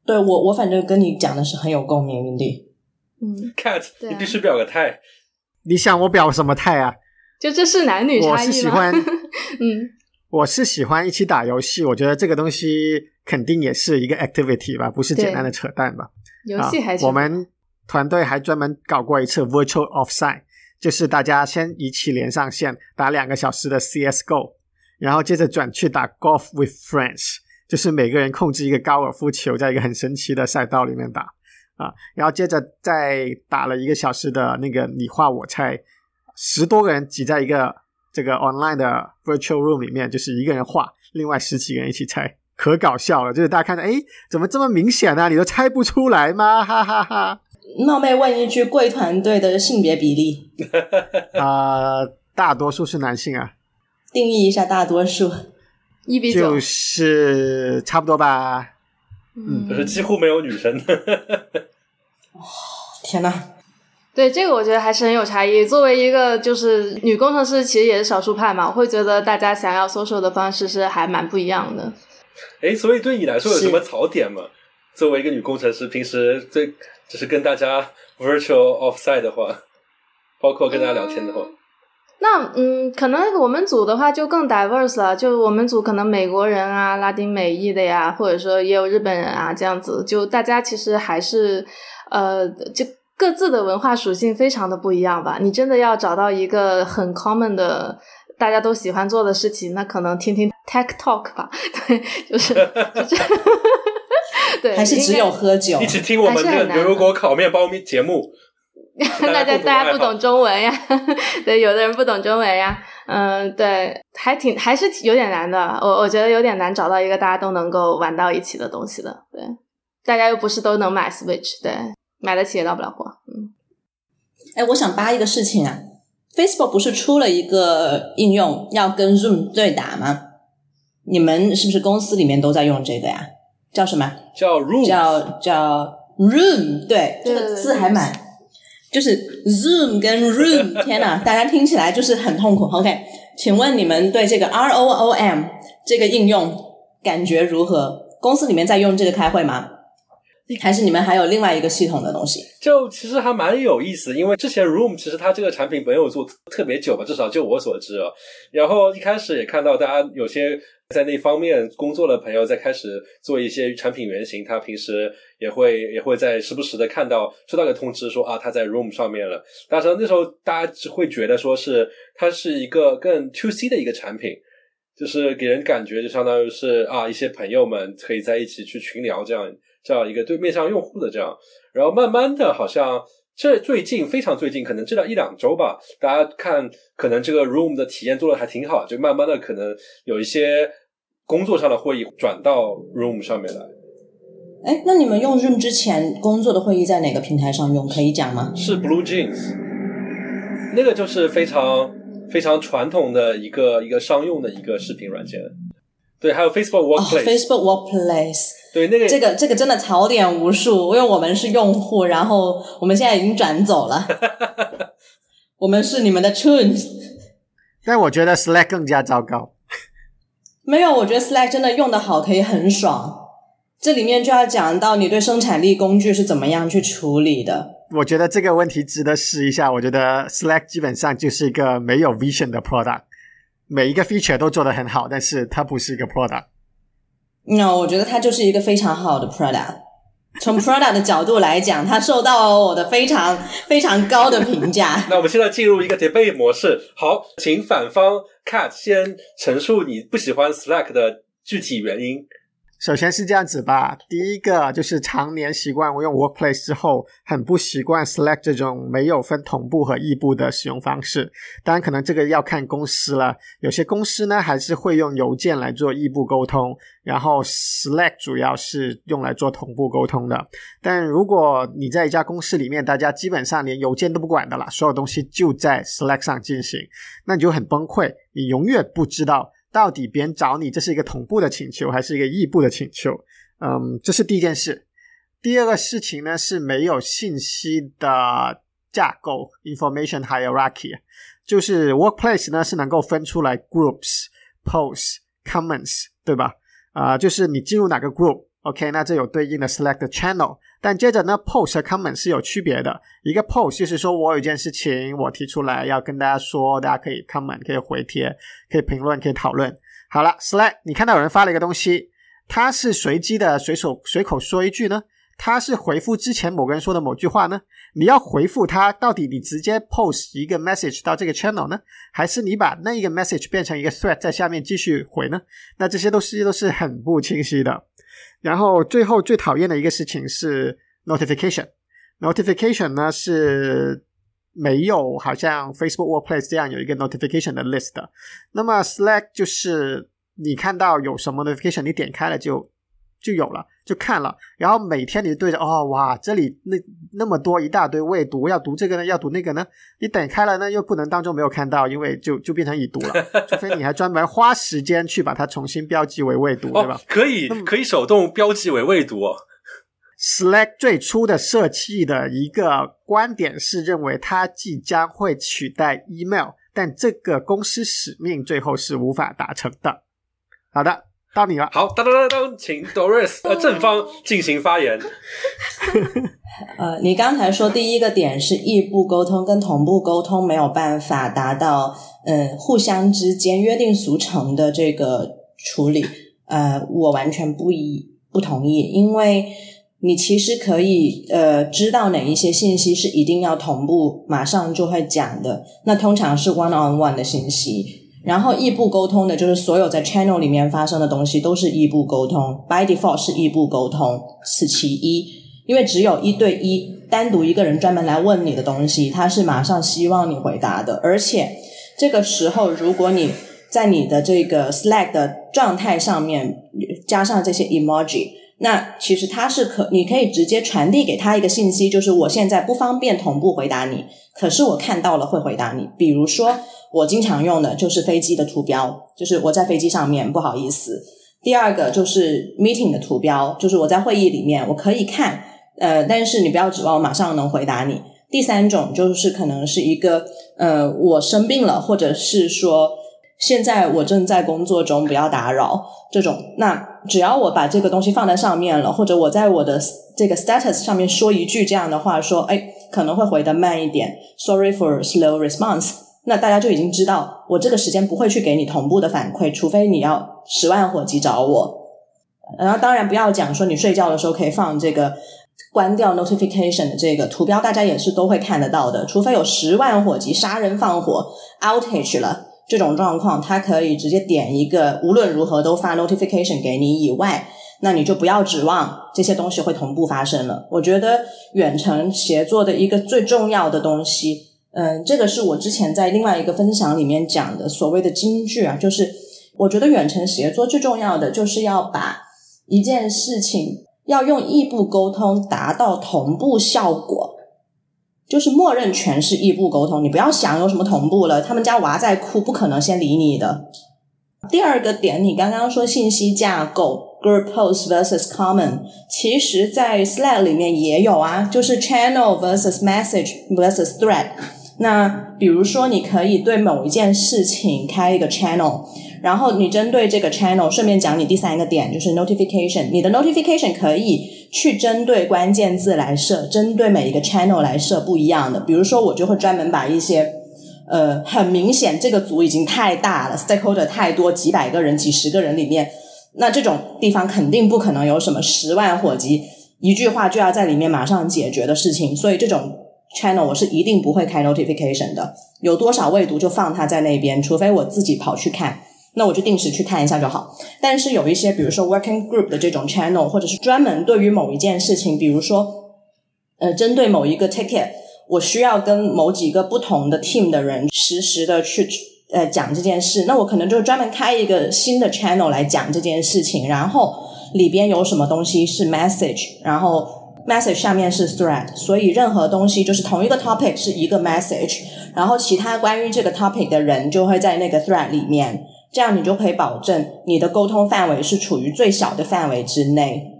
对我，我反正跟你讲的是很有共鸣的。嗯，cat，你必须表个态。你想我表什么态啊？就这是男女差异我是喜欢，嗯，我是喜欢一起打游戏。我觉得这个东西肯定也是一个 activity 吧，不是简单的扯淡吧？游戏还是我们。团队还专门搞过一次 virtual offsite，就是大家先一起连上线打两个小时的 CS:GO，然后接着转去打 golf with friends，就是每个人控制一个高尔夫球，在一个很神奇的赛道里面打啊，然后接着再打了一个小时的那个你画我猜，十多个人挤在一个这个 online 的 virtual room 里面，就是一个人画，另外十几个人一起猜，可搞笑了，就是大家看到，哎，怎么这么明显呢？你都猜不出来吗？哈哈哈。冒昧问一句，贵团队的性别比例？啊，大多数是男性啊。定义一下大多数，一比九，就是差不多吧。嗯，就是几乎没有女生。哦，天哪！对这个，我觉得还是很有差异。作为一个就是女工程师，其实也是少数派嘛，我会觉得大家想要 social 的方式是还蛮不一样的。哎，所以对你来说有什么槽点吗？作为一个女工程师，平时最就是跟大家 virtual offside 的话，包括跟大家聊天的话，那嗯，可能我们组的话就更 diverse 了。就我们组可能美国人啊、拉丁美裔的呀，或者说也有日本人啊，这样子，就大家其实还是呃，就各自的文化属性非常的不一样吧。你真的要找到一个很 common 的大家都喜欢做的事情，那可能听听 tech talk 吧。对，就是就这样。对，还是只有喝酒，一起听我们的牛油果烤面包节目。大家大家不懂中文呀，对，有的人不懂中文呀，嗯，对，还挺还是有点难的。我我觉得有点难找到一个大家都能够玩到一起的东西的。对，大家又不是都能买 Switch，对，买得起也到不了货。嗯，哎，我想扒一个事情啊，Facebook 不是出了一个应用要跟 Zoom 对打吗？你们是不是公司里面都在用这个呀？叫什么？叫 room，叫叫 room，对，这个字还蛮，就是 zoom 跟 room，天呐，大家听起来就是很痛苦。OK，请问你们对这个 R O O M 这个应用感觉如何？公司里面在用这个开会吗？还是你们还有另外一个系统的东西？就其实还蛮有意思，因为之前 Room 其实它这个产品没有做特别久吧，至少就我所知啊。然后一开始也看到大家有些在那方面工作的朋友在开始做一些产品原型，他平时也会也会在时不时的看到收到个通知说啊他在 Room 上面了。但是那时候大家只会觉得说是它是一个更 To C 的一个产品，就是给人感觉就相当于是啊一些朋友们可以在一起去群聊这样。这样一个对面向用户的这样，然后慢慢的，好像这最近非常最近，可能这一两周吧，大家看可能这个 Room 的体验做的还挺好，就慢慢的可能有一些工作上的会议转到 Room 上面来。哎，那你们用 Room 之前工作的会议在哪个平台上用？可以讲吗？是 Blue Jeans，那个就是非常非常传统的一个一个商用的一个视频软件。对，还有 Facebook Workplace，Facebook Workplace。对，那个这个这个真的槽点无数，因为我们是用户，然后我们现在已经转走了。我们是你们的 Tunes，但我觉得 Slack 更加糟糕。没有，我觉得 Slack 真的用的好，可以很爽。这里面就要讲到你对生产力工具是怎么样去处理的。我觉得这个问题值得试一下。我觉得 Slack 基本上就是一个没有 vision 的 product。每一个 feature 都做得很好，但是它不是一个 product。那我觉得它就是一个非常好的 product。从 product 的角度来讲，它受到了我的非常非常高的评价。那我们现在进入一个 debate 模式。好，请反方 Cat 先陈述你不喜欢 Slack 的具体原因。首先是这样子吧，第一个就是常年习惯我用 Workplace 之后，很不习惯 Slack 这种没有分同步和异步的使用方式。当然，可能这个要看公司了。有些公司呢，还是会用邮件来做异步沟通，然后 Slack 主要是用来做同步沟通的。但如果你在一家公司里面，大家基本上连邮件都不管的啦，所有东西就在 Slack 上进行，那你就很崩溃，你永远不知道。到底别人找你，这是一个同步的请求还是一个异步的请求？嗯，这是第一件事。第二个事情呢是没有信息的架构 （information hierarchy），就是 workplace 呢是能够分出来 groups、posts、comments，对吧？啊，就是你进入哪个 group，OK，那这有对应的 select channel。但接着呢，post 和 comment 是有区别的。一个 post 就是说我有件事情我提出来要跟大家说，大家可以 comment，可以回帖，可以评论，可以讨论。好了，Slack，你看到有人发了一个东西，他是随机的随手随口说一句呢？他是回复之前某个人说的某句话呢？你要回复他，到底你直接 post 一个 message 到这个 channel 呢，还是你把那一个 message 变成一个 thread 在下面继续回呢？那这些都是都是很不清晰的。然后最后最讨厌的一个事情是 notification，notification 呢是没有好像 Facebook Workplace 这样有一个 notification 的 list 的。那么 Slack 就是你看到有什么 notification，你点开了就就有了，就看了。然后每天你对着哦哇，这里那那么多一大堆未读，要读这个呢，要读那个呢。你点开了呢，又不能当中没有看到，因为就就变成已读了。除非你还专门花时间去把它重新标记为未读，对吧？可以可以手动标记为未读。Slack 最初的设计的一个观点是认为它即将会取代 email，但这个公司使命最后是无法达成的。好的。到你了，好，当当当当，请 Doris 呃正方进行发言。呃，你刚才说第一个点是异步沟通跟同步沟通没有办法达到嗯互相之间约定俗成的这个处理，呃，我完全不一不同意，因为你其实可以呃知道哪一些信息是一定要同步马上就会讲的，那通常是 one on one 的信息。然后异步沟通的就是所有在 channel 里面发生的东西都是异步沟通，by default 是异步沟通，此其一。因为只有一对一，单独一个人专门来问你的东西，他是马上希望你回答的。而且这个时候，如果你在你的这个 Slack 的状态上面加上这些 emoji，那其实他是可，你可以直接传递给他一个信息，就是我现在不方便同步回答你，可是我看到了会回答你。比如说。我经常用的就是飞机的图标，就是我在飞机上面，不好意思。第二个就是 meeting 的图标，就是我在会议里面我可以看，呃，但是你不要指望我马上能回答你。第三种就是可能是一个，呃，我生病了，或者是说现在我正在工作中，不要打扰这种。那只要我把这个东西放在上面了，或者我在我的这个 status 上面说一句这样的话，说，哎，可能会回的慢一点，sorry for slow response。那大家就已经知道，我这个时间不会去给你同步的反馈，除非你要十万火急找我。然后当然不要讲说你睡觉的时候可以放这个关掉 notification 的这个图标，大家也是都会看得到的。除非有十万火急杀人放火 outage 了这种状况，它可以直接点一个无论如何都发 notification 给你以外，那你就不要指望这些东西会同步发生了。我觉得远程协作的一个最重要的东西。嗯，这个是我之前在另外一个分享里面讲的所谓的金句啊，就是我觉得远程协作最重要的就是要把一件事情要用异步沟通达到同步效果，就是默认全是异步沟通，你不要想有什么同步了，他们家娃在哭，不可能先理你的。第二个点，你刚刚说信息架构。Group post versus common，其实，在 Slack 里面也有啊，就是 channel versus message versus thread。那比如说，你可以对某一件事情开一个 channel，然后你针对这个 channel，顺便讲你第三个点，就是 notification。你的 notification 可以去针对关键字来设，针对每一个 channel 来设不一样的。比如说，我就会专门把一些呃很明显这个组已经太大了，stakeholder 太多，几百个人、几十个人里面。那这种地方肯定不可能有什么十万火急，一句话就要在里面马上解决的事情，所以这种 channel 我是一定不会开 notification 的。有多少未读就放它在那边，除非我自己跑去看，那我就定时去看一下就好。但是有一些，比如说 working group 的这种 channel，或者是专门对于某一件事情，比如说呃，针对某一个 ticket，我需要跟某几个不同的 team 的人实时的去呃讲这件事，那我可能就专门开一个新的 channel 来讲这件事情，然后里边有什么东西是 message，然后 message 下面是 thread，所以任何东西就是同一个 topic 是一个 message。然后其他关于这个 topic 的人就会在那个 thread 里面，这样你就可以保证你的沟通范围是处于最小的范围之内，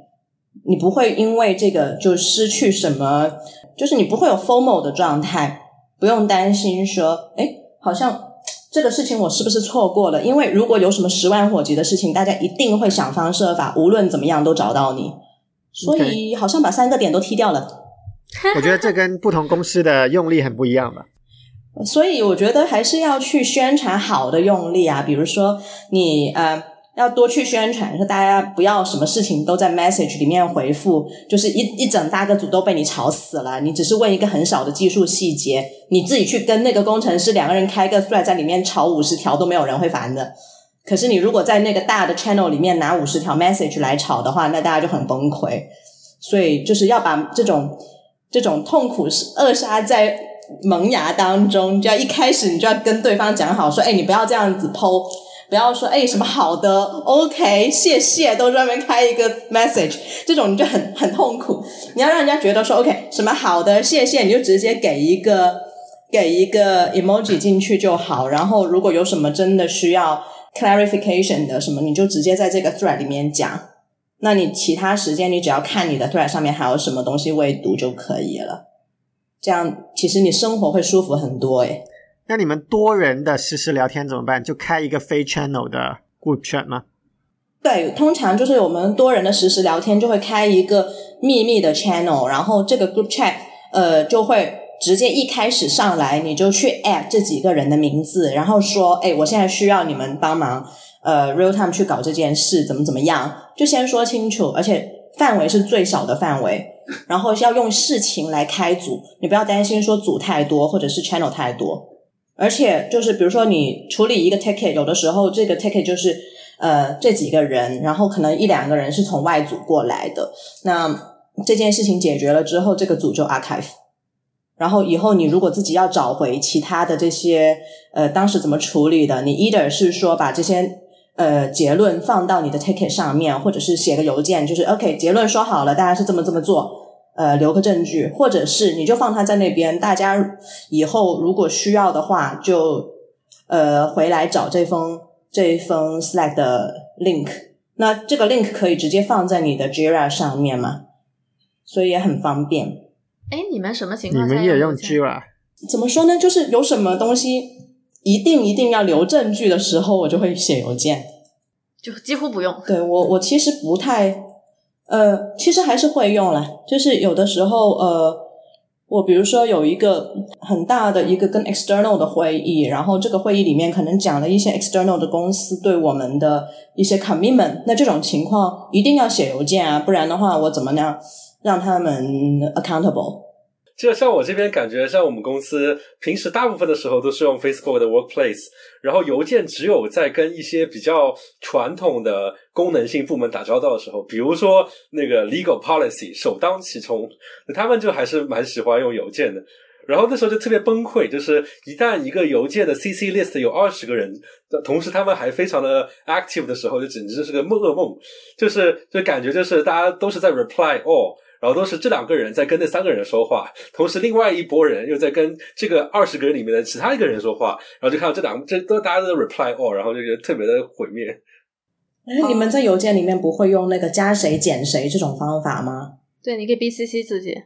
你不会因为这个就失去什么，就是你不会有 formal 的状态，不用担心说，哎，好像这个事情我是不是错过了？因为如果有什么十万火急的事情，大家一定会想方设法，无论怎么样都找到你，所以好像把三个点都踢掉了。我觉得这跟不同公司的用力很不一样吧。所以我觉得还是要去宣传好的用力啊，比如说你呃要多去宣传，说大家不要什么事情都在 message 里面回复，就是一一整大个组都被你吵死了。你只是问一个很小的技术细节，你自己去跟那个工程师两个人开个 thread 在里面吵五十条都没有人会烦的。可是你如果在那个大的 channel 里面拿五十条 message 来吵的话，那大家就很崩溃。所以就是要把这种这种痛苦是扼杀在。萌芽当中，就要一开始你就要跟对方讲好，说，哎，你不要这样子剖，不要说，哎，什么好的，OK，谢谢，都专门开一个 message，这种你就很很痛苦。你要让人家觉得说，OK，什么好的，谢谢，你就直接给一个给一个 emoji 进去就好。然后如果有什么真的需要 clarification 的什么，你就直接在这个 thread 里面讲。那你其他时间你只要看你的 thread 上面还有什么东西未读就可以了。这样其实你生活会舒服很多诶。那你们多人的实时聊天怎么办？就开一个非 channel 的 group chat 吗？对，通常就是我们多人的实时聊天就会开一个秘密的 channel，然后这个 group chat 呃就会直接一开始上来你就去 add 这几个人的名字，然后说，哎，我现在需要你们帮忙，呃，real time 去搞这件事，怎么怎么样，就先说清楚，而且范围是最小的范围。然后要用事情来开组，你不要担心说组太多或者是 channel 太多，而且就是比如说你处理一个 ticket，有的时候这个 ticket 就是呃这几个人，然后可能一两个人是从外组过来的，那这件事情解决了之后，这个组就 archive，然后以后你如果自己要找回其他的这些呃当时怎么处理的，你 either 是说把这些。呃，结论放到你的 ticket 上面，或者是写个邮件，就是 OK，结论说好了，大家是这么这么做，呃，留个证据，或者是你就放它在那边，大家以后如果需要的话，就呃回来找这封这封 Slack 的 link，那这个 link 可以直接放在你的 Jira 上面嘛，所以也很方便。哎，你们什么情况？你们也用 Jira？怎么说呢？就是有什么东西。一定一定要留证据的时候，我就会写邮件，就几乎不用。对我，我其实不太，呃，其实还是会用啦。就是有的时候，呃，我比如说有一个很大的一个跟 external 的会议，然后这个会议里面可能讲了一些 external 的公司对我们的一些 commitment，那这种情况一定要写邮件啊，不然的话我怎么样让他们 accountable？就像我这边感觉，像我们公司平时大部分的时候都是用 Facebook 的 Workplace，然后邮件只有在跟一些比较传统的功能性部门打交道的时候，比如说那个 Legal Policy 首当其冲，他们就还是蛮喜欢用邮件的。然后那时候就特别崩溃，就是一旦一个邮件的 CC list 有二十个人，同时他们还非常的 active 的时候，就简直就是个梦噩梦，就是就感觉就是大家都是在 reply all。然后都是这两个人在跟那三个人说话，同时另外一拨人又在跟这个二十个人里面的其他一个人说话，然后就看到这两这都大家都 reply all，然后就觉得特别的毁灭。哎，你们在邮件里面不会用那个加谁减谁这种方法吗？对，你可以 BCC 自己。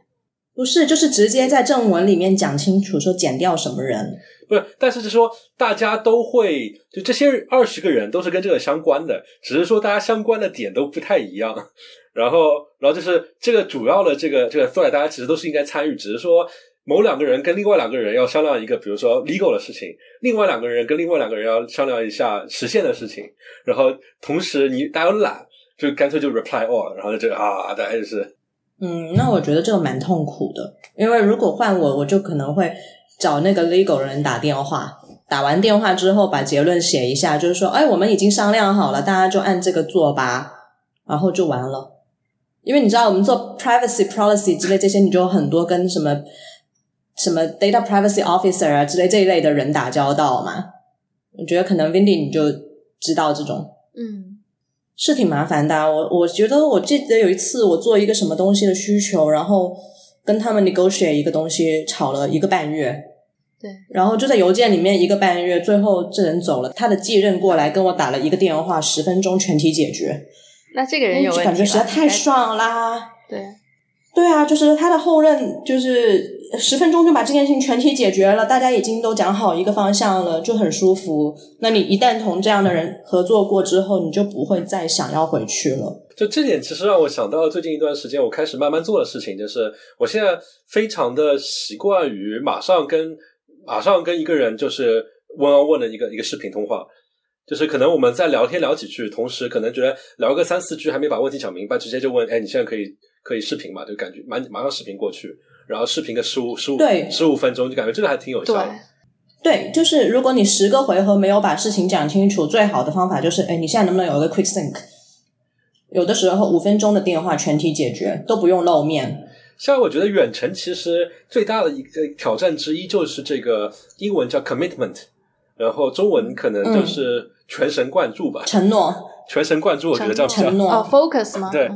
不是，就是直接在正文里面讲清楚，说减掉什么人。不是，但是是说大家都会，就这些二十个人都是跟这个相关的，只是说大家相关的点都不太一样。然后，然后就是这个主要的这个这个 thread，大家其实都是应该参与，只是说某两个人跟另外两个人要商量一个，比如说 legal 的事情，另外两个人跟另外两个人要商量一下实现的事情，然后同时你大家都懒，就干脆就 reply all，然后就啊，大家就是。嗯，那我觉得这个蛮痛苦的，因为如果换我，我就可能会找那个 legal 人打电话，打完电话之后把结论写一下，就是说，哎，我们已经商量好了，大家就按这个做吧，然后就完了。因为你知道，我们做 privacy policy 之类这些，你就有很多跟什么什么 data privacy officer 啊之类这一类的人打交道嘛。我觉得可能 Vindy 你就知道这种，嗯。是挺麻烦的，我我觉得我记得有一次我做一个什么东西的需求，然后跟他们 negotiate 一个东西，吵了一个半月。对，然后就在邮件里面一个半月，最后这人走了，他的继任过来跟我打了一个电话，十分钟全体解决。那这个人有问题，感觉实在太爽啦。对，对啊，就是他的后任就是。十分钟就把这件事情全体解决了，大家已经都讲好一个方向了，就很舒服。那你一旦同这样的人合作过之后，你就不会再想要回去了。就这点，其实让我想到了最近一段时间我开始慢慢做的事情，就是我现在非常的习惯于马上跟马上跟一个人就是问啊问的一个一个视频通话，就是可能我们在聊天聊几句，同时可能觉得聊个三四句还没把问题讲明白，直接就问，哎，你现在可以可以视频吗？就感觉马马上视频过去。然后视频个十五十五对十五分钟，就感觉这个还挺有效。对，就是如果你十个回合没有把事情讲清楚，最好的方法就是，哎，你现在能不能有一个 quick think？有的时候五分钟的电话全体解决，都不用露面。像我觉得远程其实最大的一个挑战之一就是这个英文叫 commitment，然后中文可能就是全神贯注吧，承诺，全神贯注，我觉得这样承诺哦，focus 吗？对。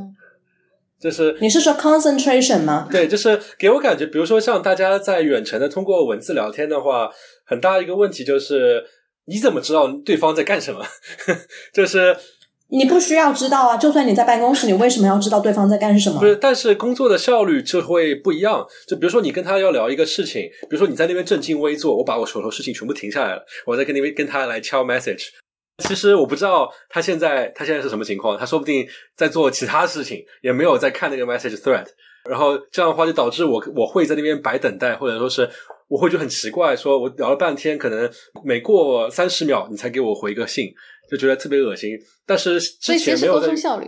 就是你是说 concentration 吗？对，就是给我感觉，比如说像大家在远程的通过文字聊天的话，很大一个问题就是你怎么知道对方在干什么？就是你不需要知道啊，就算你在办公室，你为什么要知道对方在干什么？不是，但是工作的效率就会不一样。就比如说你跟他要聊一个事情，比如说你在那边正襟危坐，我把我手头事情全部停下来了，我在跟那边跟他来敲 message。其实我不知道他现在他现在是什么情况，他说不定在做其他事情，也没有在看那个 message thread。然后这样的话就导致我我会在那边白等待，或者说是我会觉得很奇怪，说我聊了半天，可能每过三十秒你才给我回个信，就觉得特别恶心。但是之前没有沟效率。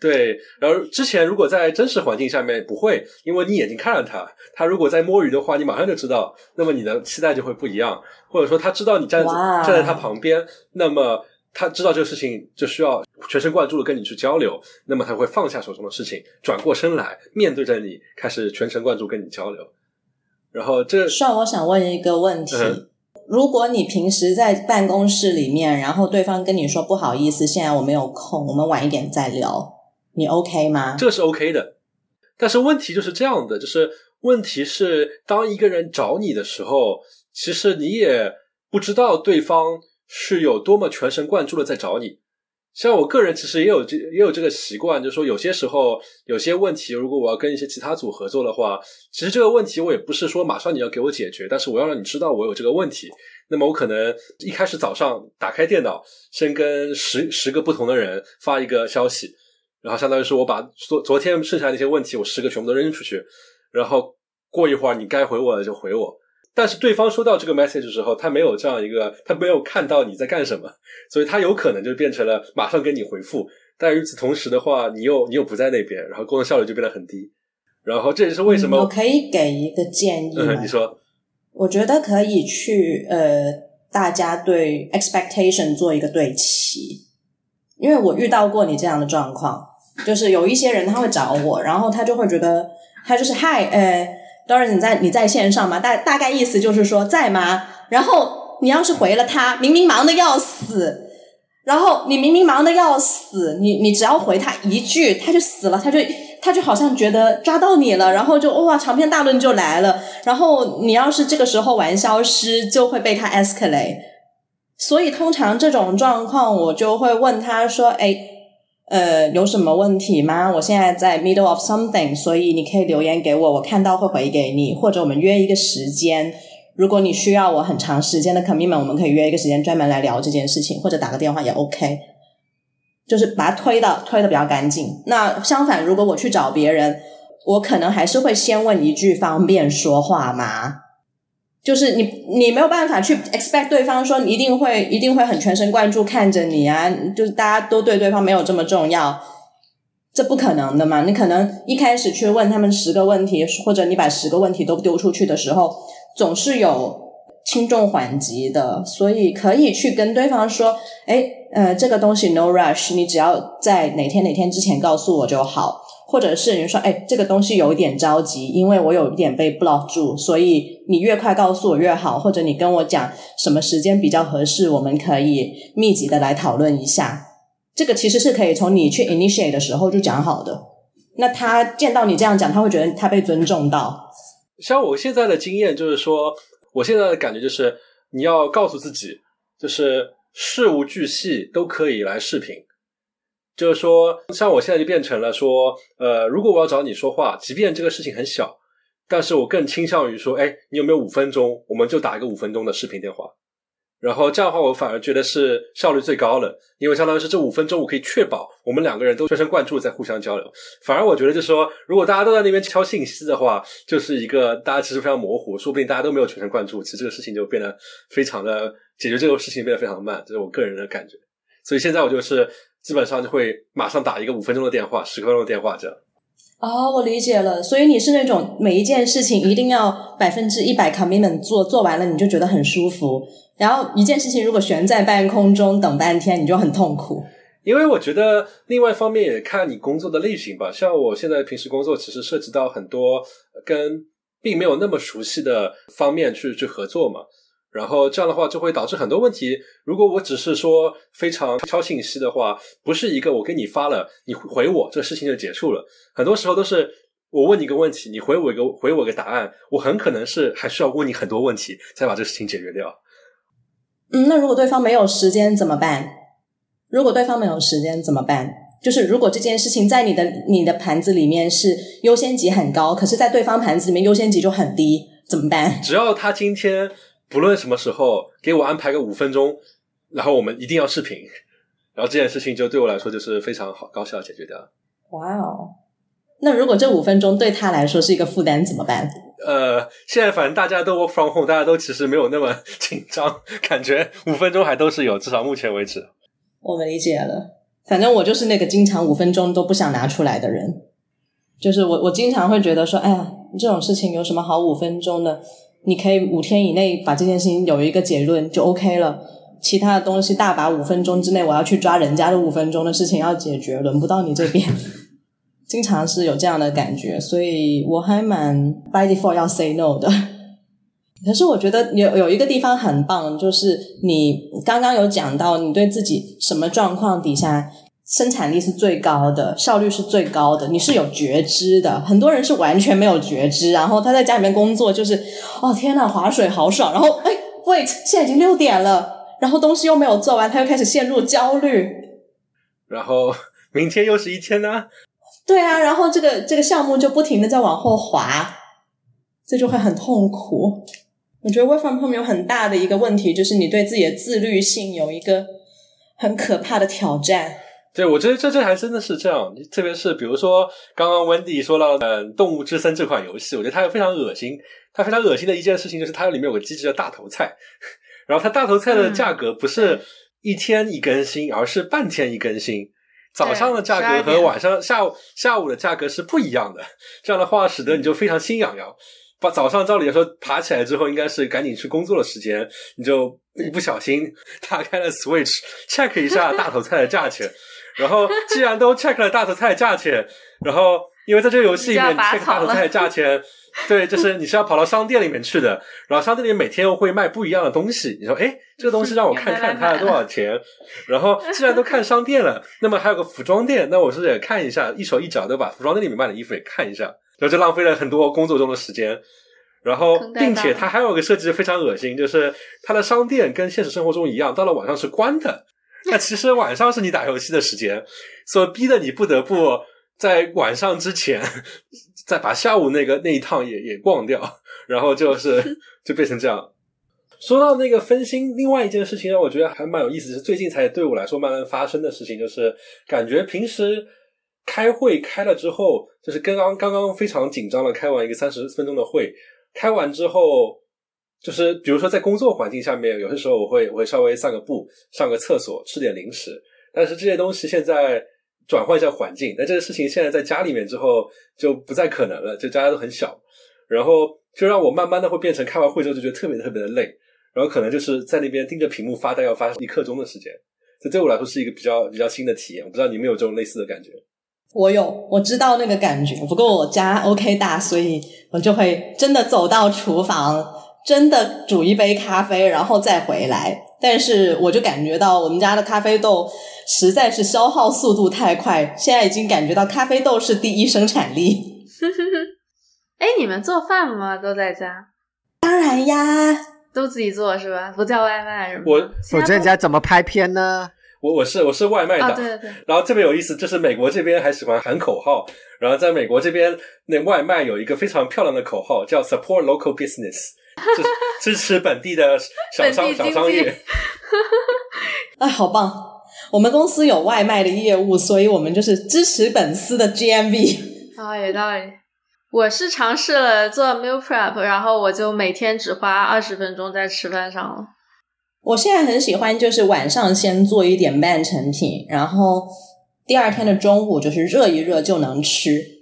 对，然后之前如果在真实环境下面不会，因为你眼睛看着他，他如果在摸鱼的话，你马上就知道，那么你的期待就会不一样。或者说他知道你站站在他旁边，那么他知道这个事情就需要全神贯注的跟你去交流，那么他会放下手中的事情，转过身来面对着你，开始全神贯注跟你交流。然后这，算我想问一个问题。如果你平时在办公室里面，然后对方跟你说不好意思，现在我没有空，我们晚一点再聊，你 OK 吗？这是 OK 的，但是问题就是这样的，就是问题是当一个人找你的时候，其实你也不知道对方是有多么全神贯注的在找你。像我个人其实也有这也有这个习惯，就是说有些时候有些问题，如果我要跟一些其他组合作的话，其实这个问题我也不是说马上你要给我解决，但是我要让你知道我有这个问题。那么我可能一开始早上打开电脑，先跟十十个不同的人发一个消息，然后相当于是我把昨昨天剩下那些问题，我十个全部都扔出去，然后过一会儿你该回我的就回我。但是对方收到这个 message 时候，他没有这样一个，他没有看到你在干什么，所以他有可能就变成了马上给你回复。但与此同时的话，你又你又不在那边，然后工作效率就变得很低。然后这也是为什么我可以给一个建议。嗯，你说，我觉得可以去呃，大家对 expectation 做一个对齐，因为我遇到过你这样的状况，就是有一些人他会找我，然后他就会觉得他就是嗨，呃。当然你在你在线上嘛，大大概意思就是说在吗？然后你要是回了他，明明忙的要死，然后你明明忙的要死，你你只要回他一句，他就死了，他就他就好像觉得抓到你了，然后就哇长篇大论就来了，然后你要是这个时候玩消失，就会被他 escalate，所以通常这种状况，我就会问他说，哎。呃，有什么问题吗？我现在在 middle of something，所以你可以留言给我，我看到会回给你，或者我们约一个时间。如果你需要我很长时间的 commitment，我们可以约一个时间专门来聊这件事情，或者打个电话也 OK。就是把它推的推的比较干净。那相反，如果我去找别人，我可能还是会先问一句：“方便说话吗？”就是你，你没有办法去 expect 对方说一定会一定会很全神贯注看着你啊，就是大家都对对方没有这么重要，这不可能的嘛。你可能一开始去问他们十个问题，或者你把十个问题都丢出去的时候，总是有轻重缓急的，所以可以去跟对方说，哎，呃，这个东西 no rush，你只要在哪天哪天之前告诉我就好。或者是你说，哎，这个东西有一点着急，因为我有一点被 block 住，所以你越快告诉我越好。或者你跟我讲什么时间比较合适，我们可以密集的来讨论一下。这个其实是可以从你去 initiate 的时候就讲好的。那他见到你这样讲，他会觉得他被尊重到。像我现在的经验就是说，我现在的感觉就是，你要告诉自己，就是事无巨细都可以来视频。就是说，像我现在就变成了说，呃，如果我要找你说话，即便这个事情很小，但是我更倾向于说，哎，你有没有五分钟，我们就打一个五分钟的视频电话，然后这样的话，我反而觉得是效率最高的，因为相当于是这五分钟，我可以确保我们两个人都全神贯注在互相交流。反而我觉得就是说，如果大家都在那边敲信息的话，就是一个大家其实非常模糊，说不定大家都没有全神贯注，其实这个事情就变得非常的 解决这个事情变得非常慢，这是我个人的感觉。所以现在我就是。基本上就会马上打一个五分钟的电话、十分钟的电话这样。哦，我理解了。所以你是那种每一件事情一定要百分之一百 commitment 做，做完了你就觉得很舒服。然后一件事情如果悬在半空中等半天，你就很痛苦。因为我觉得另外一方面也看你工作的类型吧。像我现在平时工作，其实涉及到很多跟并没有那么熟悉的方面去去合作嘛。然后这样的话就会导致很多问题。如果我只是说非常挑信息的话，不是一个我给你发了，你回我，这个事情就结束了。很多时候都是我问你一个问题，你回我一个回我一个答案，我很可能是还需要问你很多问题才把这个事情解决掉。嗯，那如果对方没有时间怎么办？如果对方没有时间怎么办？就是如果这件事情在你的你的盘子里面是优先级很高，可是在对方盘子里面优先级就很低，怎么办？只要他今天。不论什么时候给我安排个五分钟，然后我们一定要视频，然后这件事情就对我来说就是非常好高效解决掉。哇哦！那如果这五分钟对他来说是一个负担怎么办？呃，现在反正大家都 work from home，大家都其实没有那么紧张，感觉五分钟还都是有，至少目前为止。我们理解了，反正我就是那个经常五分钟都不想拿出来的人，就是我我经常会觉得说，哎呀，这种事情有什么好五分钟的？你可以五天以内把这件事情有一个结论就 OK 了，其他的东西大把五分钟之内我要去抓人家的五分钟的事情要解决，轮不到你这边。经常是有这样的感觉，所以我还蛮 by default 要 say no 的。可是我觉得有有一个地方很棒，就是你刚刚有讲到你对自己什么状况底下。生产力是最高的，效率是最高的，你是有觉知的。很多人是完全没有觉知，然后他在家里面工作就是，哦天呐，划水好爽。然后哎，wait，现在已经六点了，然后东西又没有做完，他又开始陷入焦虑。然后明天又是一天呢？对啊，然后这个这个项目就不停的在往后滑，这就会很痛苦。我觉得 work from home 有很大的一个问题，就是你对自己的自律性有一个很可怕的挑战。对，我觉得这这还真的是这样，特别是比如说刚刚 Wendy 说到嗯《动物之森》这款游戏，我觉得它非常恶心。它非常恶心的一件事情就是它里面有个机制叫大头菜，然后它大头菜的价格不是一天一更新，而是半天一更新。早上的价格和晚上下午下午的价格是不一样的。这样的话，使得你就非常心痒痒。把早上照理来说爬起来之后，应该是赶紧去工作的时间，你就一不小心 打开了 Switch check 一下大头菜的价钱。然后，既然都 check 了大头菜价钱，然后因为在这个游戏里面 check 大头菜价钱，对，就是你是要跑到商店里面去的。然后商店里面每天又会卖不一样的东西。你说，哎，这个东西让我看 看它多少钱。然后，既然都看商店了，那么还有个服装店，那我是不是也看一下，一手一脚的把服装店里面卖的衣服也看一下？然后就浪费了很多工作中的时间。然后，并且它还有个设计非常恶心，就是它的商店跟现实生活中一样，到了晚上是关的。那其实晚上是你打游戏的时间，所逼得你不得不在晚上之前再把下午那个那一趟也也逛掉，然后就是 就变成这样。说到那个分心，另外一件事情让我觉得还蛮有意思，是最近才对我来说慢慢发生的事情，就是感觉平时开会开了之后，就是刚刚刚刚非常紧张的开完一个三十分钟的会，开完之后，就是比如说在工作环境下面，有些时候我会我会稍微散个步，上个厕所，吃点零食。但是这些东西现在转换一下环境，那这个事情现在在家里面之后就不再可能了，就大家都很小，然后就让我慢慢的会变成开完会之后就觉得特别特别的累，然后可能就是在那边盯着屏幕发呆，要发一刻钟的时间。这对我来说是一个比较比较新的体验，我不知道你们有这种类似的感觉。我有，我知道那个感觉。不过我家 OK 大，所以我就会真的走到厨房，真的煮一杯咖啡，然后再回来。但是我就感觉到我们家的咖啡豆实在是消耗速度太快，现在已经感觉到咖啡豆是第一生产力。哎，你们做饭吗？都在家？当然呀，都自己做是吧？不叫外卖是吗？我否则人家怎么拍片呢？我我是我是外卖党，对对对。然后特别有意思，就是美国这边还喜欢喊口号，然后在美国这边那外卖有一个非常漂亮的口号，叫 “Support local business”，支 支持本地的小商小商业。啊，好棒！我们公司有外卖的业务，所以我们就是支持本司的 GMV。啊，有道理。我是尝试了做 meal prep，然后我就每天只花二十分钟在吃饭上了。我现在很喜欢，就是晚上先做一点半成品，然后第二天的中午就是热一热就能吃。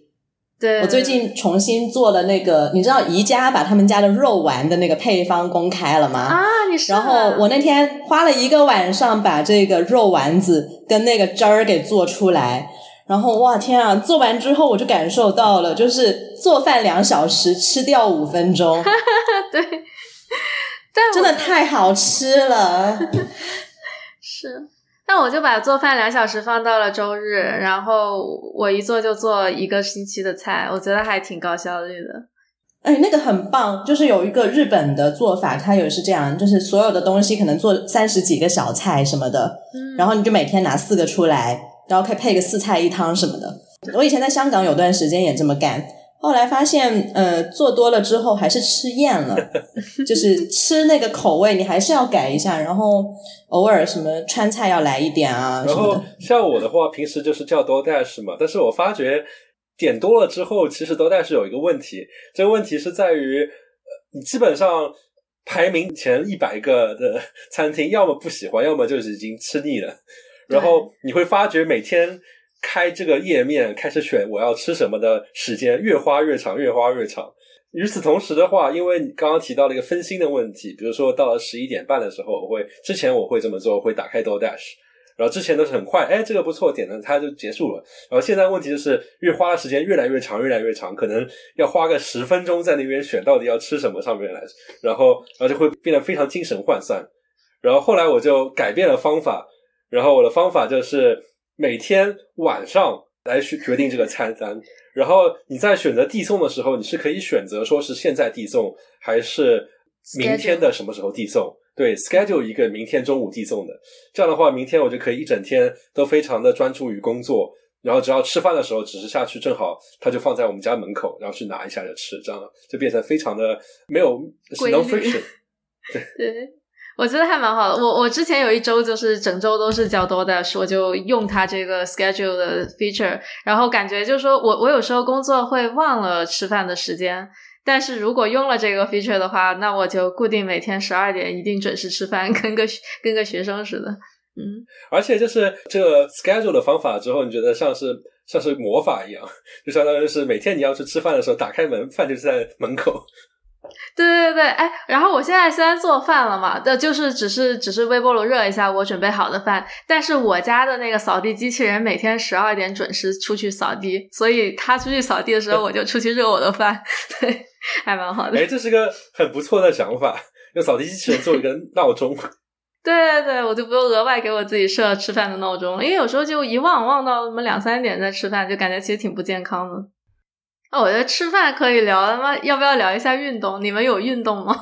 对，我最近重新做了那个，你知道宜家把他们家的肉丸的那个配方公开了吗？啊，你是然后我那天花了一个晚上把这个肉丸子跟那个汁儿给做出来，然后哇天啊，做完之后我就感受到了，就是做饭两小时吃掉五分钟，对。真的太好吃了，是。但我就把做饭两小时放到了周日，然后我一做就做一个星期的菜，我觉得还挺高效率的。哎，那个很棒，就是有一个日本的做法，它也是这样，就是所有的东西可能做三十几个小菜什么的，然后你就每天拿四个出来，然后可以配个四菜一汤什么的。我以前在香港有段时间也这么干。后来发现，呃，做多了之后还是吃厌了，就是吃那个口味，你还是要改一下。然后偶尔什么川菜要来一点啊。然后像我的话，平时就是叫 DoorDash 嘛。但是我发觉点多了之后，其实 DoorDash 有一个问题，这个问题是在于，你基本上排名前一百个的餐厅，要么不喜欢，要么就是已经吃腻了。然后你会发觉每天。开这个页面开始选我要吃什么的时间越花越长，越花越长。与此同时的话，因为你刚刚提到了一个分心的问题，比如说到了十一点半的时候，我会之前我会这么做，会打开 DoorDash，然后之前都是很快，哎，这个不错，点了它就结束了。然后现在问题就是越花的时间越来越长，越来越长，可能要花个十分钟在那边选到底要吃什么上面来，然后然后就会变得非常精神涣散。然后后来我就改变了方法，然后我的方法就是。每天晚上来决决定这个餐单，然后你在选择递送的时候，你是可以选择说是现在递送还是明天的什么时候递送。对，schedule 一个明天中午递送的，这样的话，明天我就可以一整天都非常的专注于工作，然后只要吃饭的时候，只是下去正好它就放在我们家门口，然后去拿一下就吃，这样就变成非常的没有 no friction。对。我觉得还蛮好的。我我之前有一周就是整周都是较多的我就用它这个 schedule 的 feature，然后感觉就是说我我有时候工作会忘了吃饭的时间，但是如果用了这个 feature 的话，那我就固定每天十二点一定准时吃饭，跟个跟个学生似的。嗯，而且就是这个 schedule 的方法之后，你觉得像是像是魔法一样，就相当于是每天你要去吃饭的时候，打开门，饭就是在门口。对对对，哎，然后我现在虽然做饭了嘛，的就是只是只是微波炉热一下我准备好的饭，但是我家的那个扫地机器人每天十二点准时出去扫地，所以他出去扫地的时候，我就出去热我的饭，对，还蛮好的。哎，这是个很不错的想法，用扫地机器人做一个闹钟。对对对，我就不用额外给我自己设吃饭的闹钟，因为有时候就一忘忘到什么两三点再吃饭，就感觉其实挺不健康的。我觉得吃饭可以聊，他妈要不要聊一下运动？你们有运动吗？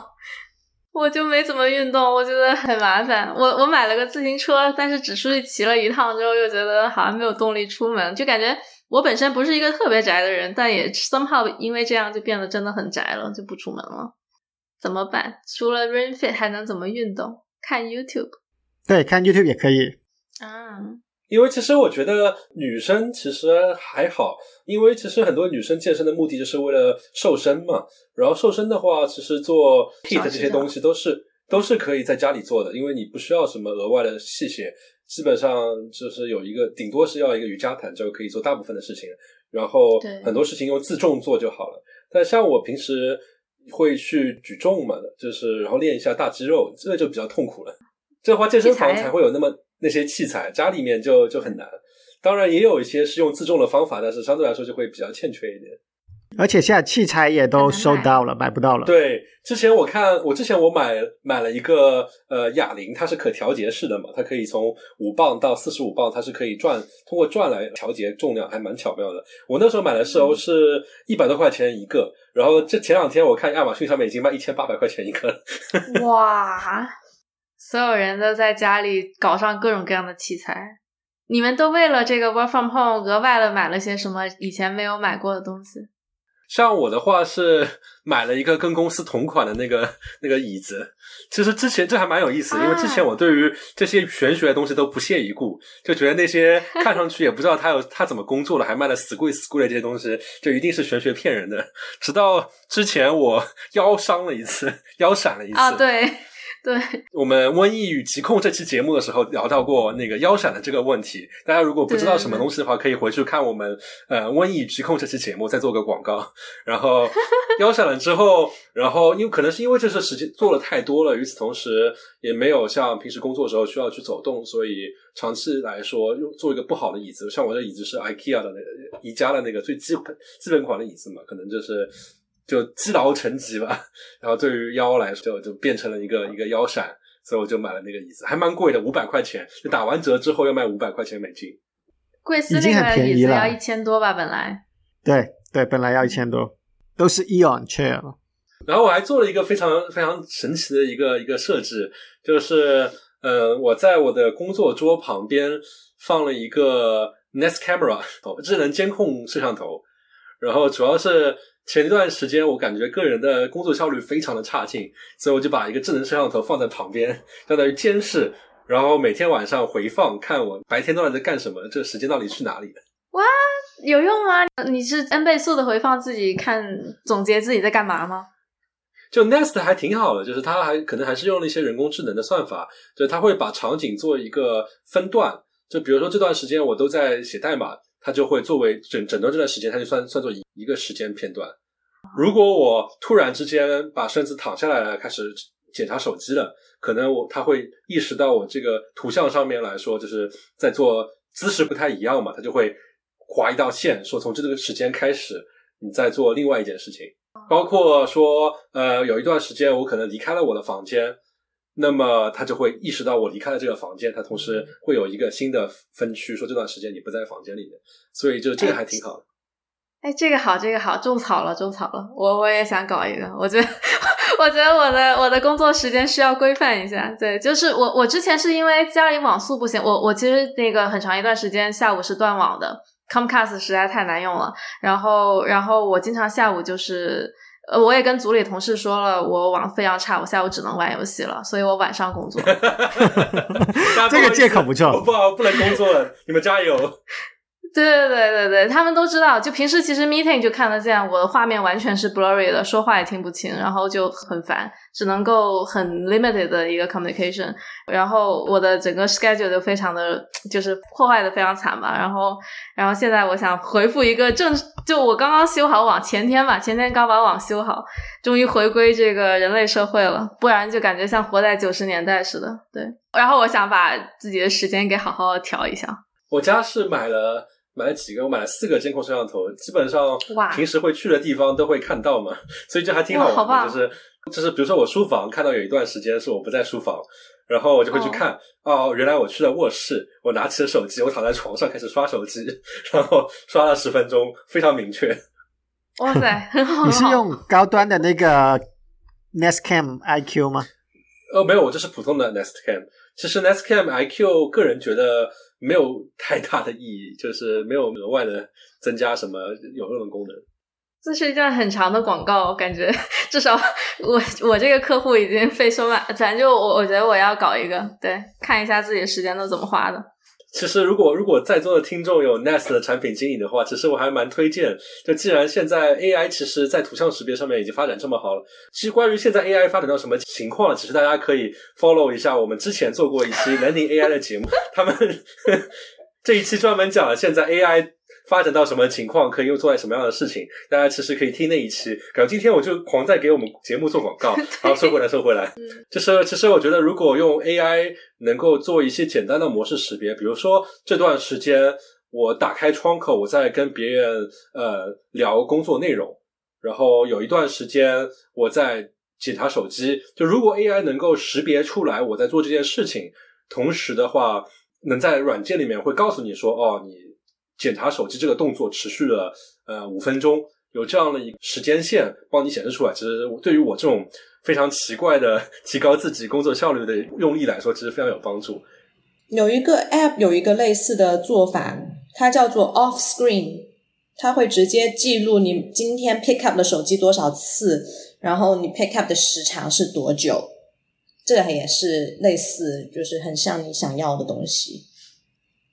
我就没怎么运动，我觉得很麻烦。我我买了个自行车，但是只出去骑了一趟之后，又觉得好像没有动力出门，就感觉我本身不是一个特别宅的人，但也 somehow 因为这样就变得真的很宅了，就不出门了。怎么办？除了 r a i n Fit 还能怎么运动？看 YouTube。对，看 YouTube 也可以。啊。因为其实我觉得女生其实还好，因为其实很多女生健身的目的就是为了瘦身嘛。然后瘦身的话，其实做 HIIT 这些东西都是都是可以在家里做的，因为你不需要什么额外的器械，基本上就是有一个顶多是要一个瑜伽毯就可以做大部分的事情。然后很多事情用自重做就好了。但像我平时会去举重嘛，就是然后练一下大肌肉，这个就比较痛苦了。这话健身房才会有那么那些器材，家里面就就很难。当然也有一些是用自重的方法，但是相对来说就会比较欠缺一点。而且现在器材也都收到了，买不到了。对，之前我看，我之前我买买了一个呃哑铃，它是可调节式的嘛，它可以从五磅到四十五磅，它是可以转通过转来调节重量，还蛮巧妙的。我那时候买的时候是一百多块钱一个，然后这前两天我看亚马逊上面已经卖一千八百块钱一个了。哇！所有人都在家里搞上各种各样的器材，你们都为了这个 work from home 额外的买了些什么以前没有买过的东西？像我的话是买了一个跟公司同款的那个 那个椅子，其实之前这还蛮有意思，因为之前我对于这些玄学的东西都不屑一顾，就觉得那些看上去也不知道他有 他怎么工作了，还卖的死贵死贵的这些东西，就一定是玄学骗人的。直到之前我 腰伤了一次，腰闪了一次啊，对。对我们《瘟疫与疾控》这期节目的时候聊到过那个腰闪的这个问题，大家如果不知道什么东西的话，可以回去看我们呃《瘟疫与疾控》这期节目，再做个广告。然后腰闪了之后，然后因为可能是因为这次时间做了太多了，与此同时也没有像平时工作的时候需要去走动，所以长期来说用做一个不好的椅子，像我这椅子是 IKEA 的那个宜家的那个最基本基本款的椅子嘛，可能就是。就积劳成疾吧，然后对于腰来说，就就变成了一个一个腰闪，所以我就买了那个椅子，还蛮贵的，五百块钱，就打完折之后要卖五百块钱美金。贵司那个椅子要一千多吧，本来。对对，本来要一千多，都是 Eon chair。然后我还做了一个非常非常神奇的一个一个设置，就是呃，我在我的工作桌旁边放了一个 Nest Camera 智能监控摄像头，然后主要是。前一段时间，我感觉个人的工作效率非常的差劲，所以我就把一个智能摄像头放在旁边，相当于监视，然后每天晚上回放，看我白天到底在干什么，这个时间到底去哪里了。哇，有用吗？你是 N 倍速的回放自己看，总结自己在干嘛吗？就 Nest 还挺好的，就是它还可能还是用了一些人工智能的算法，就它会把场景做一个分段，就比如说这段时间我都在写代码。它就会作为整整段这段时间，它就算算作一一个时间片段。如果我突然之间把身子躺下来了，开始检查手机了，可能我他会意识到我这个图像上面来说，就是在做姿势不太一样嘛，他就会划一道线，说从这个时间开始，你在做另外一件事情。包括说，呃，有一段时间我可能离开了我的房间。那么他就会意识到我离开了这个房间，他同时会有一个新的分区，说这段时间你不在房间里面，所以就这个还挺好的。哎，这个好，这个好，种草了，种草了。我我也想搞一个，我觉得，我觉得我的我的工作时间需要规范一下。对，就是我我之前是因为家里网速不行，我我其实那个很长一段时间下午是断网的，Comcast 实在太难用了，然后然后我经常下午就是。呃，我也跟组里同事说了，我网非常差，我下午只能玩游戏了，所以我晚上工作。这个借口不错，不好，不能工作了，你们加油。对对对对对，他们都知道。就平时其实 meeting 就看得见，我的画面完全是 blurry 的，说话也听不清，然后就很烦，只能够很 limited 的一个 communication。然后我的整个 schedule 就非常的，就是破坏的非常惨吧。然后，然后现在我想回复一个正，就我刚刚修好网，前天吧，前天刚把网修好，终于回归这个人类社会了，不然就感觉像活在九十年代似的。对，然后我想把自己的时间给好好调一下。我家是买了。买了几个？我买了四个监控摄像头，基本上平时会去的地方都会看到嘛，所以这还挺好玩的。就是就是，比如说我书房看到有一段时间是我不在书房，然后我就会去看，哦，原来我去了卧室，我拿起了手机，我躺在床上开始刷手机，然后刷了十分钟，非常明确。哇塞，很好！你是用高端的那个 Nest Cam IQ 吗？呃，没有，我这是普通的 Nest Cam。其实 Nest Cam IQ 个人觉得。没有太大的意义，就是没有额外的增加什么有用的功能。这是一段很长的广告，感觉 至少我我这个客户已经被收买，反正就我我觉得我要搞一个，对，看一下自己时间都怎么花的。其实如果如果在座的听众有 Nest 的产品经理的话，其实我还蛮推荐。就既然现在 AI 其实在图像识别上面已经发展这么好了，其实关于现在 AI 发展到什么情况了，其实大家可以 follow 一下我们之前做过一期南宁 AI 的节目，他们 这一期专门讲了现在 AI。发展到什么情况，可以又做在什么样的事情？大家其实可以听那一期。然后今天我就狂在给我们节目做广告，好收回来，收回来。就是其实我觉得，如果用 AI 能够做一些简单的模式识别，比如说这段时间我打开窗口，我在跟别人呃聊工作内容，然后有一段时间我在检查手机。就如果 AI 能够识别出来我在做这件事情，同时的话，能在软件里面会告诉你说，哦，你。检查手机这个动作持续了呃五分钟，有这样的一个时间线帮你显示出来。其实对于我这种非常奇怪的提高自己工作效率的用力来说，其实非常有帮助。有一个 App 有一个类似的做法，它叫做 Off Screen，它会直接记录你今天 pick up 的手机多少次，然后你 pick up 的时长是多久。这个也是类似，就是很像你想要的东西。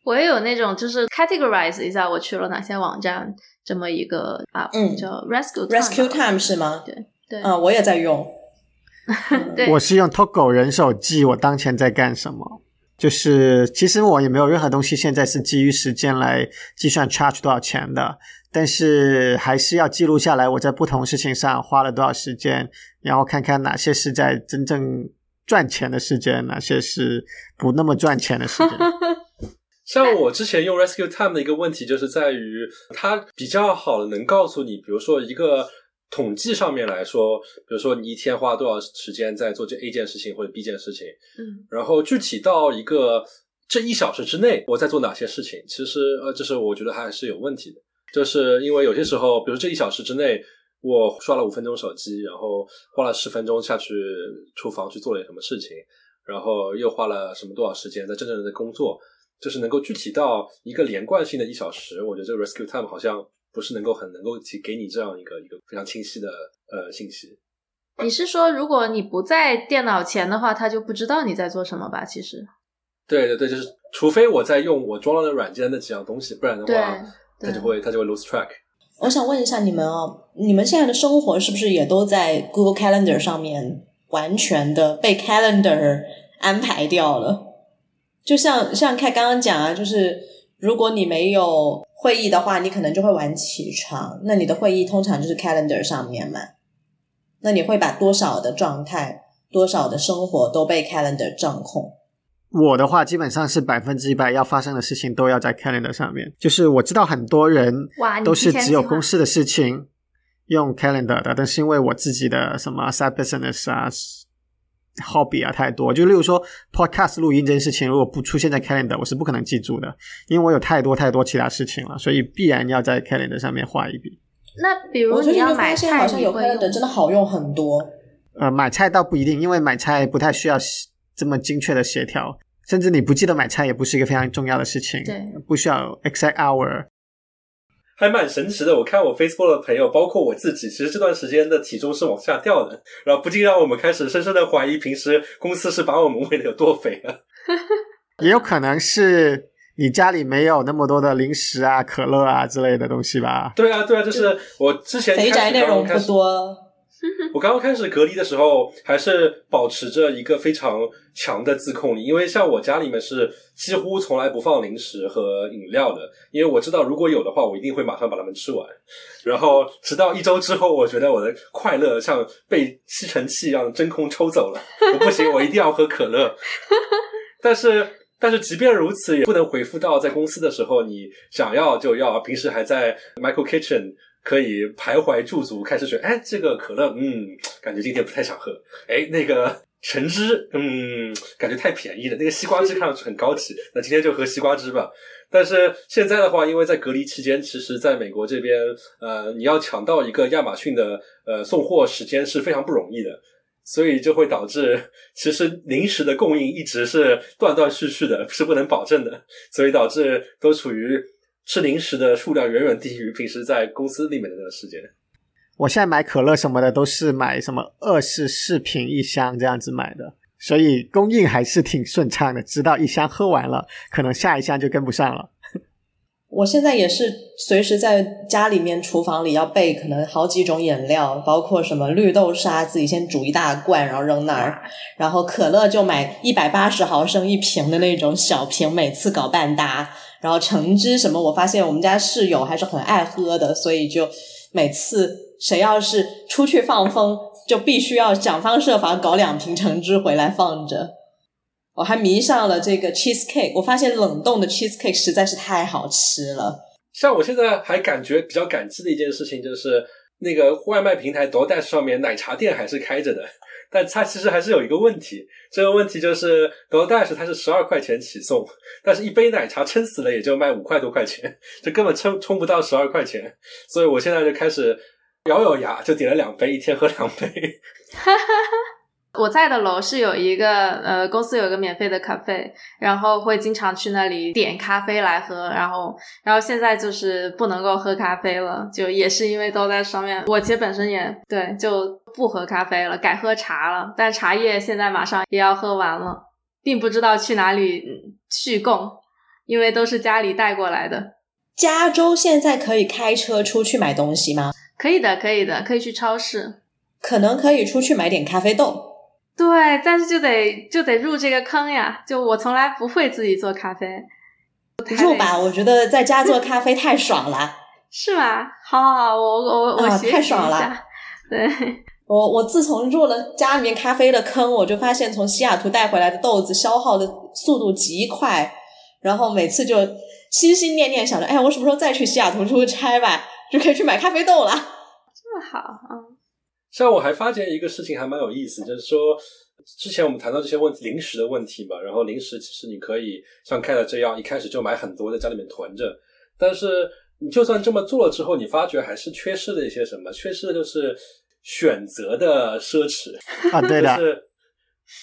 我也有那种，就是 categorize 一下我去了哪些网站，这么一个啊，嗯，叫 rescue rescue time 是吗？对对，啊，我也在用。对，我是用 Togo 人手记我当前在干什么，就是其实我也没有任何东西现在是基于时间来计算 charge 多少钱的，但是还是要记录下来我在不同事情上花了多少时间，然后看看哪些是在真正赚钱的时间，哪些是不那么赚钱的时间。像我之前用 Rescue Time 的一个问题，就是在于它比较好的能告诉你，比如说一个统计上面来说，比如说你一天花多少时间在做这 A 件事情或者 B 件事情，嗯，然后具体到一个这一小时之内我在做哪些事情，其实呃，就是我觉得还是有问题的，就是因为有些时候，比如这一小时之内我刷了五分钟手机，然后花了十分钟下去厨房去做了什么事情，然后又花了什么多少时间在真正的在工作。就是能够具体到一个连贯性的一小时，我觉得这个 rescue time 好像不是能够很能够提给你这样一个一个非常清晰的呃信息。你是说，如果你不在电脑前的话，他就不知道你在做什么吧？其实，对对对，就是除非我在用我装了的软件那几样东西，不然的话，他就会他就会 lose track。我想问一下你们哦，你们现在的生活是不是也都在 Google Calendar 上面完全的被 Calendar 安排掉了？就像像看刚刚讲啊，就是如果你没有会议的话，你可能就会晚起床。那你的会议通常就是 calendar 上面嘛？那你会把多少的状态、多少的生活都被 calendar 掌控？我的话基本上是百分之一百要发生的事情都要在 calendar 上面。就是我知道很多人都是只有公司的事情用 calendar 的，但是因为我自己的什么 side business 啊。Hobby 啊，太多。就例如说，podcast 录音这件事情，如果不出现在 calendar，我是不可能记住的，因为我有太多太多其他事情了，所以必然要在 calendar 上面画一笔。那比如你要买菜，好像有 calendar 真的好用很多。呃，买菜倒不一定，因为买菜不太需要这么精确的协调，甚至你不记得买菜也不是一个非常重要的事情，对，不需要 exact hour。还蛮神奇的，我看我 Facebook 的朋友，包括我自己，其实这段时间的体重是往下掉的，然后不禁让我们开始深深的怀疑，平时公司是把我们喂的有多肥啊？也有可能是你家里没有那么多的零食啊、可乐啊之类的东西吧？对啊，对啊，就是我之前肥宅内容不多。我刚刚开始隔离的时候，还是保持着一个非常强的自控力，因为像我家里面是几乎从来不放零食和饮料的，因为我知道如果有的话，我一定会马上把它们吃完。然后直到一周之后，我觉得我的快乐像被吸尘器一样真空抽走了，我不行，我一定要喝可乐。但是，但是即便如此，也不能回复到在公司的时候你想要就要，平时还在 Michael Kitchen。可以徘徊驻足，开始选，哎，这个可乐，嗯，感觉今天不太想喝。哎，那个橙汁，嗯，感觉太便宜了。那个西瓜汁看上去很高级，那今天就喝西瓜汁吧。但是现在的话，因为在隔离期间，其实在美国这边，呃，你要抢到一个亚马逊的呃送货时间是非常不容易的，所以就会导致其实零食的供应一直是断断续续的，是不能保证的，所以导致都处于。吃零食的数量远远低于平时在公司里面的那个时间。我现在买可乐什么的都是买什么二十四瓶一箱这样子买的，所以供应还是挺顺畅的。直到一箱喝完了，可能下一箱就跟不上了。我现在也是随时在家里面厨房里要备可能好几种饮料，包括什么绿豆沙，自己先煮一大罐，然后扔那儿，然后可乐就买一百八十毫升一瓶的那种小瓶，每次搞半打。然后橙汁什么，我发现我们家室友还是很爱喝的，所以就每次谁要是出去放风，就必须要想方设法搞两瓶橙汁回来放着。我还迷上了这个 cheese cake，我发现冷冻的 cheese cake 实在是太好吃了。像我现在还感觉比较感激的一件事情，就是那个外卖平台 DoorDash 上面奶茶店还是开着的，但它其实还是有一个问题，这个问题就是 g o d a s h 它是十二块钱起送，但是一杯奶茶撑死了也就卖五块多块钱，就根本撑冲不到十二块钱，所以我现在就开始咬咬牙，就点了两杯，一天喝两杯。哈哈哈我在的楼是有一个呃公司有一个免费的咖啡，然后会经常去那里点咖啡来喝，然后然后现在就是不能够喝咖啡了，就也是因为都在上面。我其实本身也对就不喝咖啡了，改喝茶了，但茶叶现在马上也要喝完了，并不知道去哪里续供，因为都是家里带过来的。加州现在可以开车出去买东西吗？可以的，可以的，可以去超市，可能可以出去买点咖啡豆。对，但是就得就得入这个坑呀！就我从来不会自己做咖啡，入吧！我觉得在家做咖啡 太爽了，是吗？好好好，我我我学太爽了。对，我我自从入了家里面咖啡的坑，我就发现从西雅图带回来的豆子消耗的速度极快，然后每次就心心念念想着，哎，我什么时候再去西雅图出差吧，就可以去买咖啡豆了。这么好啊！像我还发现一个事情还蛮有意思，就是说之前我们谈到这些问题，零食的问题嘛，然后零食其实你可以像开了这样一开始就买很多在家里面囤着，但是你就算这么做了之后，你发觉还是缺失了一些什么？缺失的就是选择的奢侈啊，对的，就是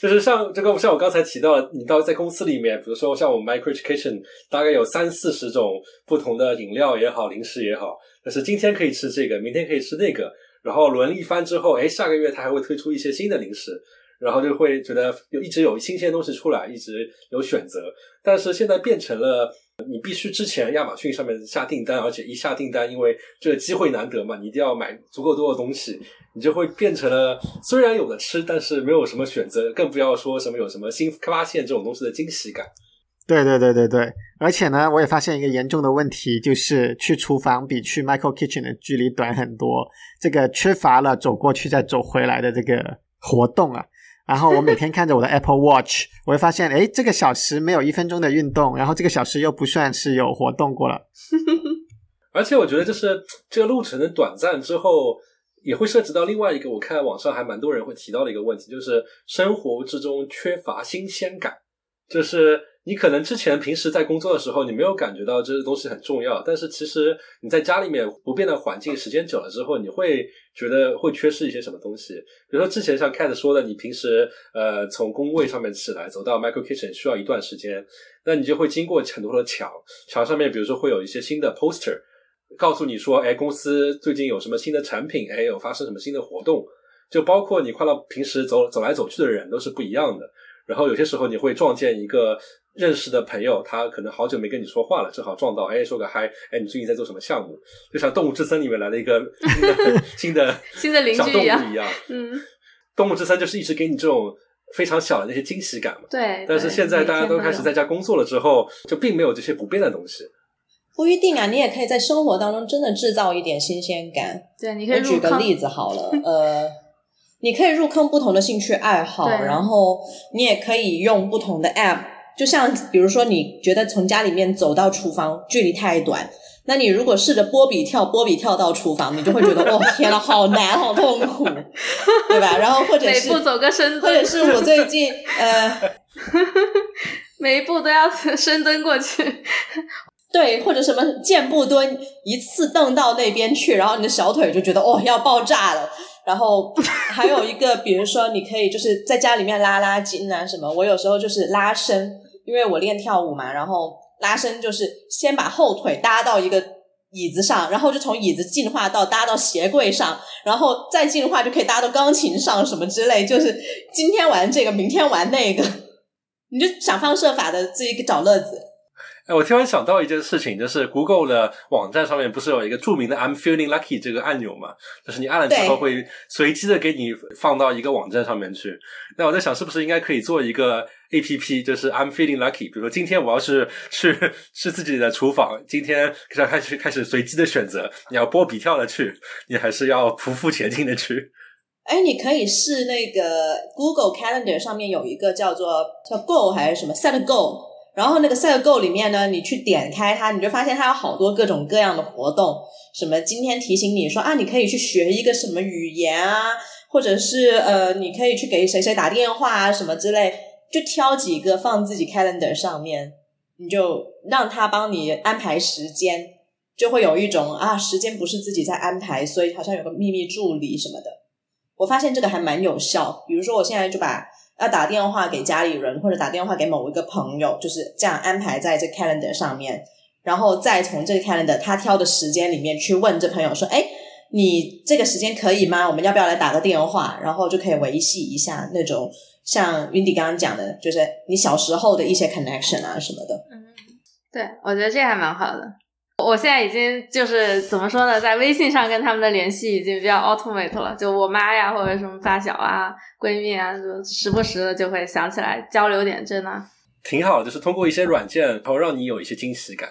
就是像这个像我刚才提到，你到在公司里面，比如说像我们 Micro Education，大概有三四十种不同的饮料也好，零食也好，但是今天可以吃这个，明天可以吃那个。然后轮一番之后，哎，下个月他还会推出一些新的零食，然后就会觉得有一直有新鲜东西出来，一直有选择。但是现在变成了你必须之前亚马逊上面下订单，而且一下订单，因为这个机会难得嘛，你一定要买足够多的东西，你就会变成了虽然有的吃，但是没有什么选择，更不要说什么有什么新发现这种东西的惊喜感。对对对对对，而且呢，我也发现一个严重的问题，就是去厨房比去 Michael Kitchen 的距离短很多，这个缺乏了走过去再走回来的这个活动啊。然后我每天看着我的 Apple Watch，我会发现，哎，这个小时没有一分钟的运动，然后这个小时又不算是有活动过了。而且我觉得，就是这个路程的短暂之后，也会涉及到另外一个，我看网上还蛮多人会提到的一个问题，就是生活之中缺乏新鲜感，就是。你可能之前平时在工作的时候，你没有感觉到这些东西很重要，但是其实你在家里面不变的环境，时间久了之后，你会觉得会缺失一些什么东西。比如说之前像 Cat 说的，你平时呃从工位上面起来走到 Micro Kitchen 需要一段时间，那你就会经过很多的墙，墙上面比如说会有一些新的 poster，告诉你说，哎，公司最近有什么新的产品，哎，有发生什么新的活动，就包括你看到平时走走来走去的人都是不一样的，然后有些时候你会撞见一个。认识的朋友，他可能好久没跟你说话了，正好撞到，哎，说个嗨，哎，你最近在做什么项目？就像《动物之森》里面来了一个 新的新的小动物一样，嗯，《动物之森》就是一直给你这种非常小的那些惊喜感嘛。对。但是现在大家都开始在家工作了之后，就并没有这些不变的东西。不一定啊，你也可以在生活当中真的制造一点新鲜感。对，你可以举个例子好了，呃，你可以入坑不同的兴趣爱好，然后你也可以用不同的 App。就像比如说，你觉得从家里面走到厨房距离太短，那你如果试着波比跳，波比跳到厨房，你就会觉得 哦天呐，好难，好痛苦，对吧？然后或者是每步走个深蹲，或者是我最近呃，每一步都要深蹲过去，对，或者什么箭步蹲，一次蹬到那边去，然后你的小腿就觉得哦要爆炸了。然后还有一个，比如说你可以就是在家里面拉拉筋啊什么，我有时候就是拉伸。因为我练跳舞嘛，然后拉伸就是先把后腿搭到一个椅子上，然后就从椅子进化到搭到鞋柜上，然后再进化就可以搭到钢琴上什么之类，就是今天玩这个，明天玩那个，你就想方设法的自己找乐子。哎，我突然想到一件事情，就是 Google 的网站上面不是有一个著名的 "I'm feeling lucky" 这个按钮嘛？就是你按了之后会随机的给你放到一个网站上面去。那我在想，是不是应该可以做一个 APP，就是 "I'm feeling lucky"？比如说今天我要是去是自己的厨房，今天要开始开始随机的选择，你要波比跳的去，你还是要匍匐前进的去？哎，你可以试那个 Google Calendar 上面有一个叫做叫 Go 还是什么 Set Go。然后那个 Set Go 里面呢，你去点开它，你就发现它有好多各种各样的活动，什么今天提醒你说啊，你可以去学一个什么语言啊，或者是呃，你可以去给谁谁打电话啊，什么之类，就挑几个放自己 Calendar 上面，你就让他帮你安排时间，就会有一种啊，时间不是自己在安排，所以好像有个秘密助理什么的。我发现这个还蛮有效，比如说我现在就把。要打电话给家里人，或者打电话给某一个朋友，就是这样安排在这 calendar 上面，然后再从这个 calendar 他挑的时间里面去问这朋友说：“哎，你这个时间可以吗？我们要不要来打个电话？”然后就可以维系一下那种像云迪刚刚讲的，就是你小时候的一些 connection 啊什么的。嗯，对，我觉得这还蛮好的。我现在已经就是怎么说呢，在微信上跟他们的联系已经比较 automate 了，就我妈呀或者什么发小啊、闺蜜啊，就时不时的就会想起来交流点，真的挺好。就是通过一些软件，然后让你有一些惊喜感。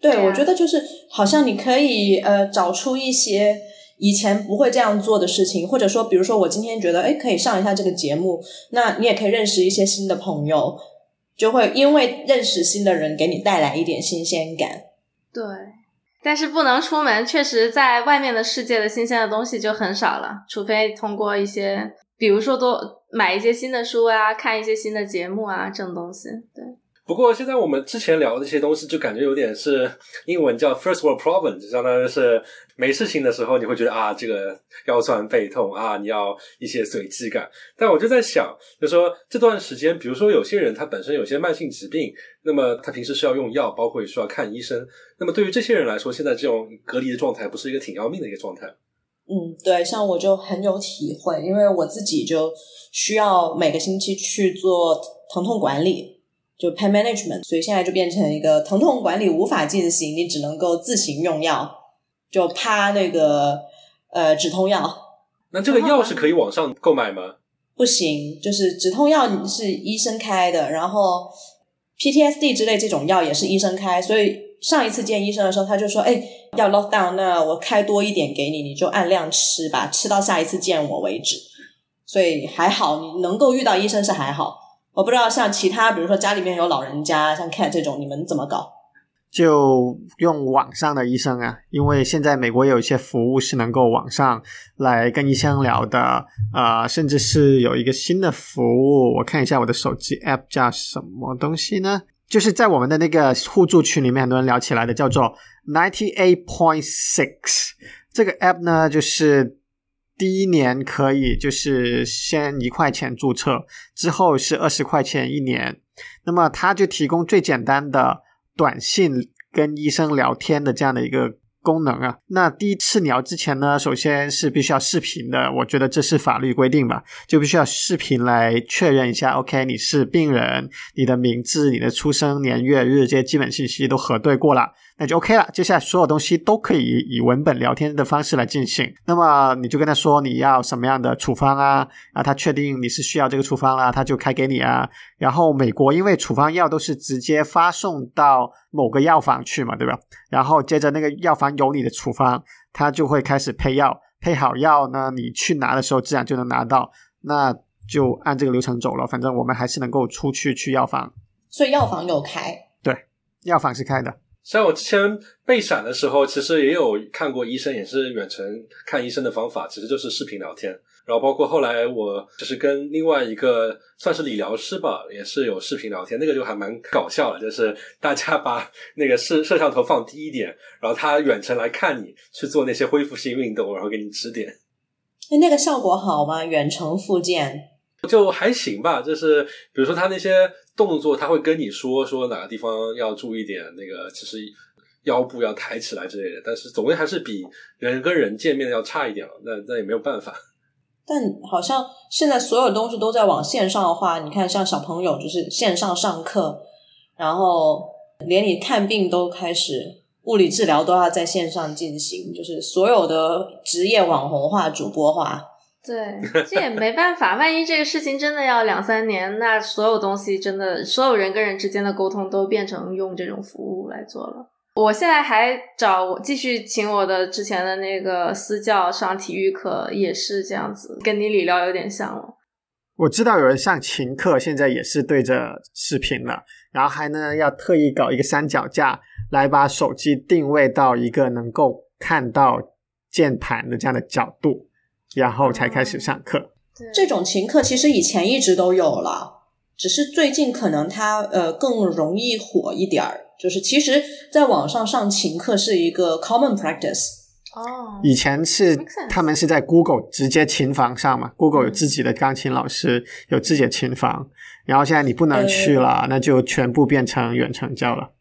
对，我觉得就是好像你可以呃找出一些以前不会这样做的事情，或者说，比如说我今天觉得哎可以上一下这个节目，那你也可以认识一些新的朋友，就会因为认识新的人给你带来一点新鲜感。对，但是不能出门，确实在外面的世界的新鲜的东西就很少了，除非通过一些，比如说多买一些新的书啊，看一些新的节目啊，这种东西。对。不过现在我们之前聊的这些东西，就感觉有点是英文叫 first world problem，就相当于是没事情的时候，你会觉得啊，这个腰酸背痛啊，你要一些随机感。但我就在想，就说这段时间，比如说有些人他本身有些慢性疾病，那么他平时是要用药，包括需要看医生。那么对于这些人来说，现在这种隔离的状态，不是一个挺要命的一个状态？嗯，对，像我就很有体会，因为我自己就需要每个星期去做疼痛管理。就 pain management，所以现在就变成一个疼痛管理无法进行，你只能够自行用药，就趴那个呃止痛药。那这个药是可以网上购买吗？不行，就是止痛药是医生开的，然后 PTSD 之类这种药也是医生开。所以上一次见医生的时候，他就说：“哎，要 lock down，那我开多一点给你，你就按量吃吧，吃到下一次见我为止。”所以还好，你能够遇到医生是还好。我不知道像其他，比如说家里面有老人家，像 Cat 这种，你们怎么搞？就用网上的医生啊，因为现在美国有一些服务是能够网上来跟医生聊的，呃，甚至是有一个新的服务，我看一下我的手机 App 叫什么东西呢？就是在我们的那个互助群里面，很多人聊起来的，叫做 Ninety Eight Point Six 这个 App 呢，就是。第一年可以就是先一块钱注册，之后是二十块钱一年。那么它就提供最简单的短信跟医生聊天的这样的一个功能啊。那第一次聊之前呢，首先是必须要视频的，我觉得这是法律规定吧，就必须要视频来确认一下。OK，你是病人，你的名字、你的出生年月日这些基本信息都核对过了。那就 OK 了，接下来所有东西都可以以文本聊天的方式来进行。那么你就跟他说你要什么样的处方啊？啊，他确定你是需要这个处方了，他就开给你啊。然后美国因为处方药都是直接发送到某个药房去嘛，对吧？然后接着那个药房有你的处方，他就会开始配药，配好药呢，你去拿的时候自然就能拿到。那就按这个流程走了，反正我们还是能够出去去药房。所以药房有开？对，药房是开的。像我之前被闪的时候，其实也有看过医生，也是远程看医生的方法，其实就是视频聊天。然后包括后来我就是跟另外一个算是理疗师吧，也是有视频聊天，那个就还蛮搞笑的，就是大家把那个摄摄像头放低一点，然后他远程来看你去做那些恢复性运动，然后给你指点。哎，那个效果好吗？远程复健就还行吧，就是比如说他那些。动作他会跟你说说哪个地方要注意点，那个其实腰部要抬起来之类的，但是总归还是比人跟人见面要差一点了。那那也没有办法。但好像现在所有东西都在往线上化，你看像小朋友就是线上上课，然后连你看病都开始物理治疗都要在线上进行，就是所有的职业网红化、主播化。对，这也没办法。万一这个事情真的要两三年，那所有东西真的，所有人跟人之间的沟通都变成用这种服务来做了。我现在还找我继续请我的之前的那个私教上体育课，也是这样子，跟你理疗有点像了。我知道有人上琴课，现在也是对着视频了，然后还呢要特意搞一个三脚架，来把手机定位到一个能够看到键盘的这样的角度。然后才开始上课。这种琴课其实以前一直都有了，只是最近可能它呃更容易火一点儿。就是其实在网上上琴课是一个 common practice。哦，以前是他们是在 Google 直接琴房上嘛，Google 有自己的钢琴老师，有自己的琴房。然后现在你不能去了，那就全部变成远程教了。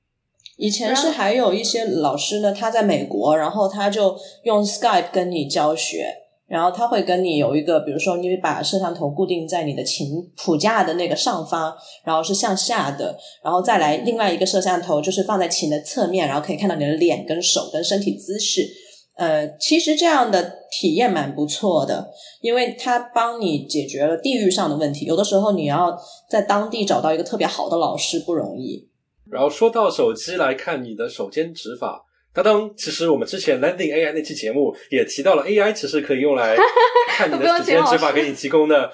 以前是还有一些老师呢，他在美国，然后他就用 Skype 跟你教学。然后他会跟你有一个，比如说，你把摄像头固定在你的琴谱架的那个上方，然后是向下的，然后再来另外一个摄像头，就是放在琴的侧面，然后可以看到你的脸、跟手、跟身体姿势。呃，其实这样的体验蛮不错的，因为它帮你解决了地域上的问题。有的时候你要在当地找到一个特别好的老师不容易。然后说到手机来看你的手间指法。当当，其实我们之前 Landing AI 那期节目也提到了 AI，其实可以用来 看你的指尖指法给你提供的，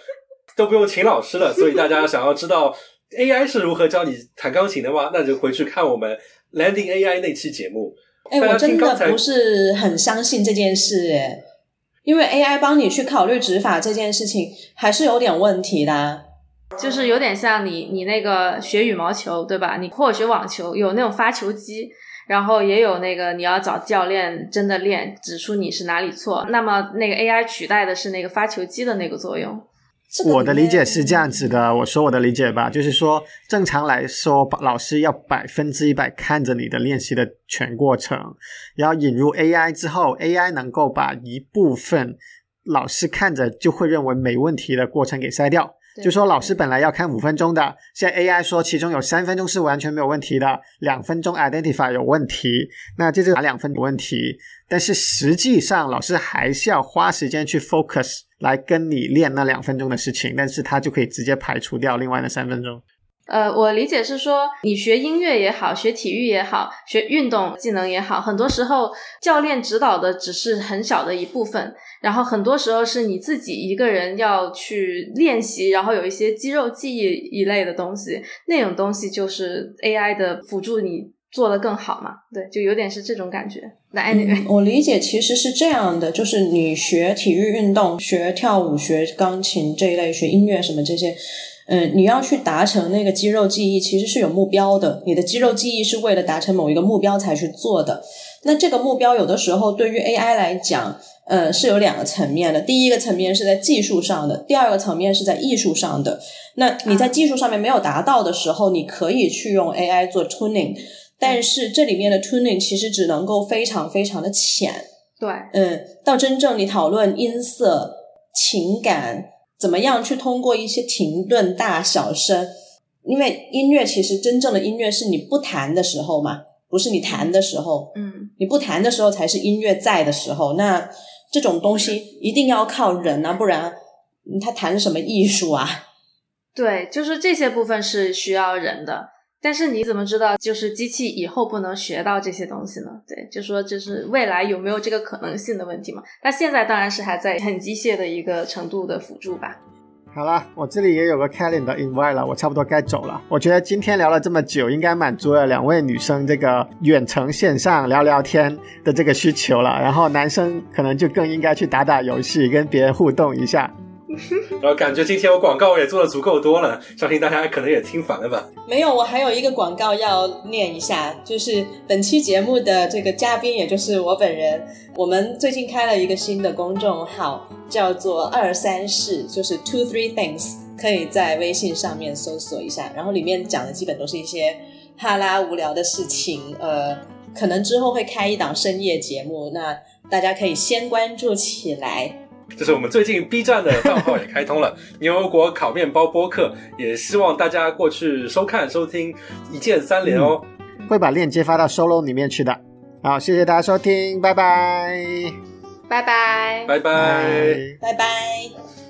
都不用请老师了。所以大家想要知道 AI 是如何教你弹钢琴的话，那就回去看我们 Landing AI 那期节目。哎，我真的不是很相信这件事，哎，因为 AI 帮你去考虑指法这件事情还是有点问题的，就是有点像你你那个学羽毛球对吧？你或者学网球有那种发球机。然后也有那个你要找教练真的练，指出你是哪里错。那么那个 AI 取代的是那个发球机的那个作用。我的理解是这样子的，我说我的理解吧，就是说正常来说，老师要百分之一百看着你的练习的全过程，然后引入 AI 之后，AI 能够把一部分老师看着就会认为没问题的过程给筛掉。就说老师本来要看五分钟的，现在 AI 说其中有三分钟是完全没有问题的，两分钟 identify 有问题，那这就哪两分有问题？但是实际上老师还是要花时间去 focus 来跟你练那两分钟的事情，但是他就可以直接排除掉另外那三分钟。呃，我理解是说，你学音乐也好，学体育也好，学运动技能也好，很多时候教练指导的只是很小的一部分。然后很多时候是你自己一个人要去练习，然后有一些肌肉记忆一类的东西，那种东西就是 AI 的辅助你做得更好嘛？对，就有点是这种感觉。那 anyway，我理解其实是这样的，就是你学体育运动、学跳舞、学钢琴这一类、学音乐什么这些，嗯，你要去达成那个肌肉记忆，其实是有目标的。你的肌肉记忆是为了达成某一个目标才去做的。那这个目标有的时候对于 AI 来讲，呃，是有两个层面的。第一个层面是在技术上的，第二个层面是在艺术上的。那你在技术上面没有达到的时候，你可以去用 AI 做 tuning，但是这里面的 tuning 其实只能够非常非常的浅。对，嗯，到真正你讨论音色、情感，怎么样去通过一些停顿、大小声，因为音乐其实真正的音乐是你不弹的时候嘛，不是你弹的时候，嗯，你不弹的时候才是音乐在的时候。那这种东西一定要靠人啊，不然他谈什么艺术啊？对，就是这些部分是需要人的。但是你怎么知道，就是机器以后不能学到这些东西呢？对，就说就是未来有没有这个可能性的问题嘛？那现在当然是还在很机械的一个程度的辅助吧。好了，我这里也有个 calendar invite 了，我差不多该走了。我觉得今天聊了这么久，应该满足了两位女生这个远程线上聊聊天的这个需求了。然后男生可能就更应该去打打游戏，跟别人互动一下。然后感觉今天我广告也做的足够多了，相信大家可能也听烦了吧？没有，我还有一个广告要念一下，就是本期节目的这个嘉宾，也就是我本人。我们最近开了一个新的公众号，叫做二三事，就是 two three things，可以在微信上面搜索一下。然后里面讲的基本都是一些哈拉无聊的事情，呃，可能之后会开一档深夜节目，那大家可以先关注起来。就是我们最近 B 站的账号也开通了牛油果烤面包播客，也希望大家过去收看收听，一键三连哦。会把链接发到收 o 里面去的。好，谢谢大家收听，拜拜，拜拜，拜拜。拜拜。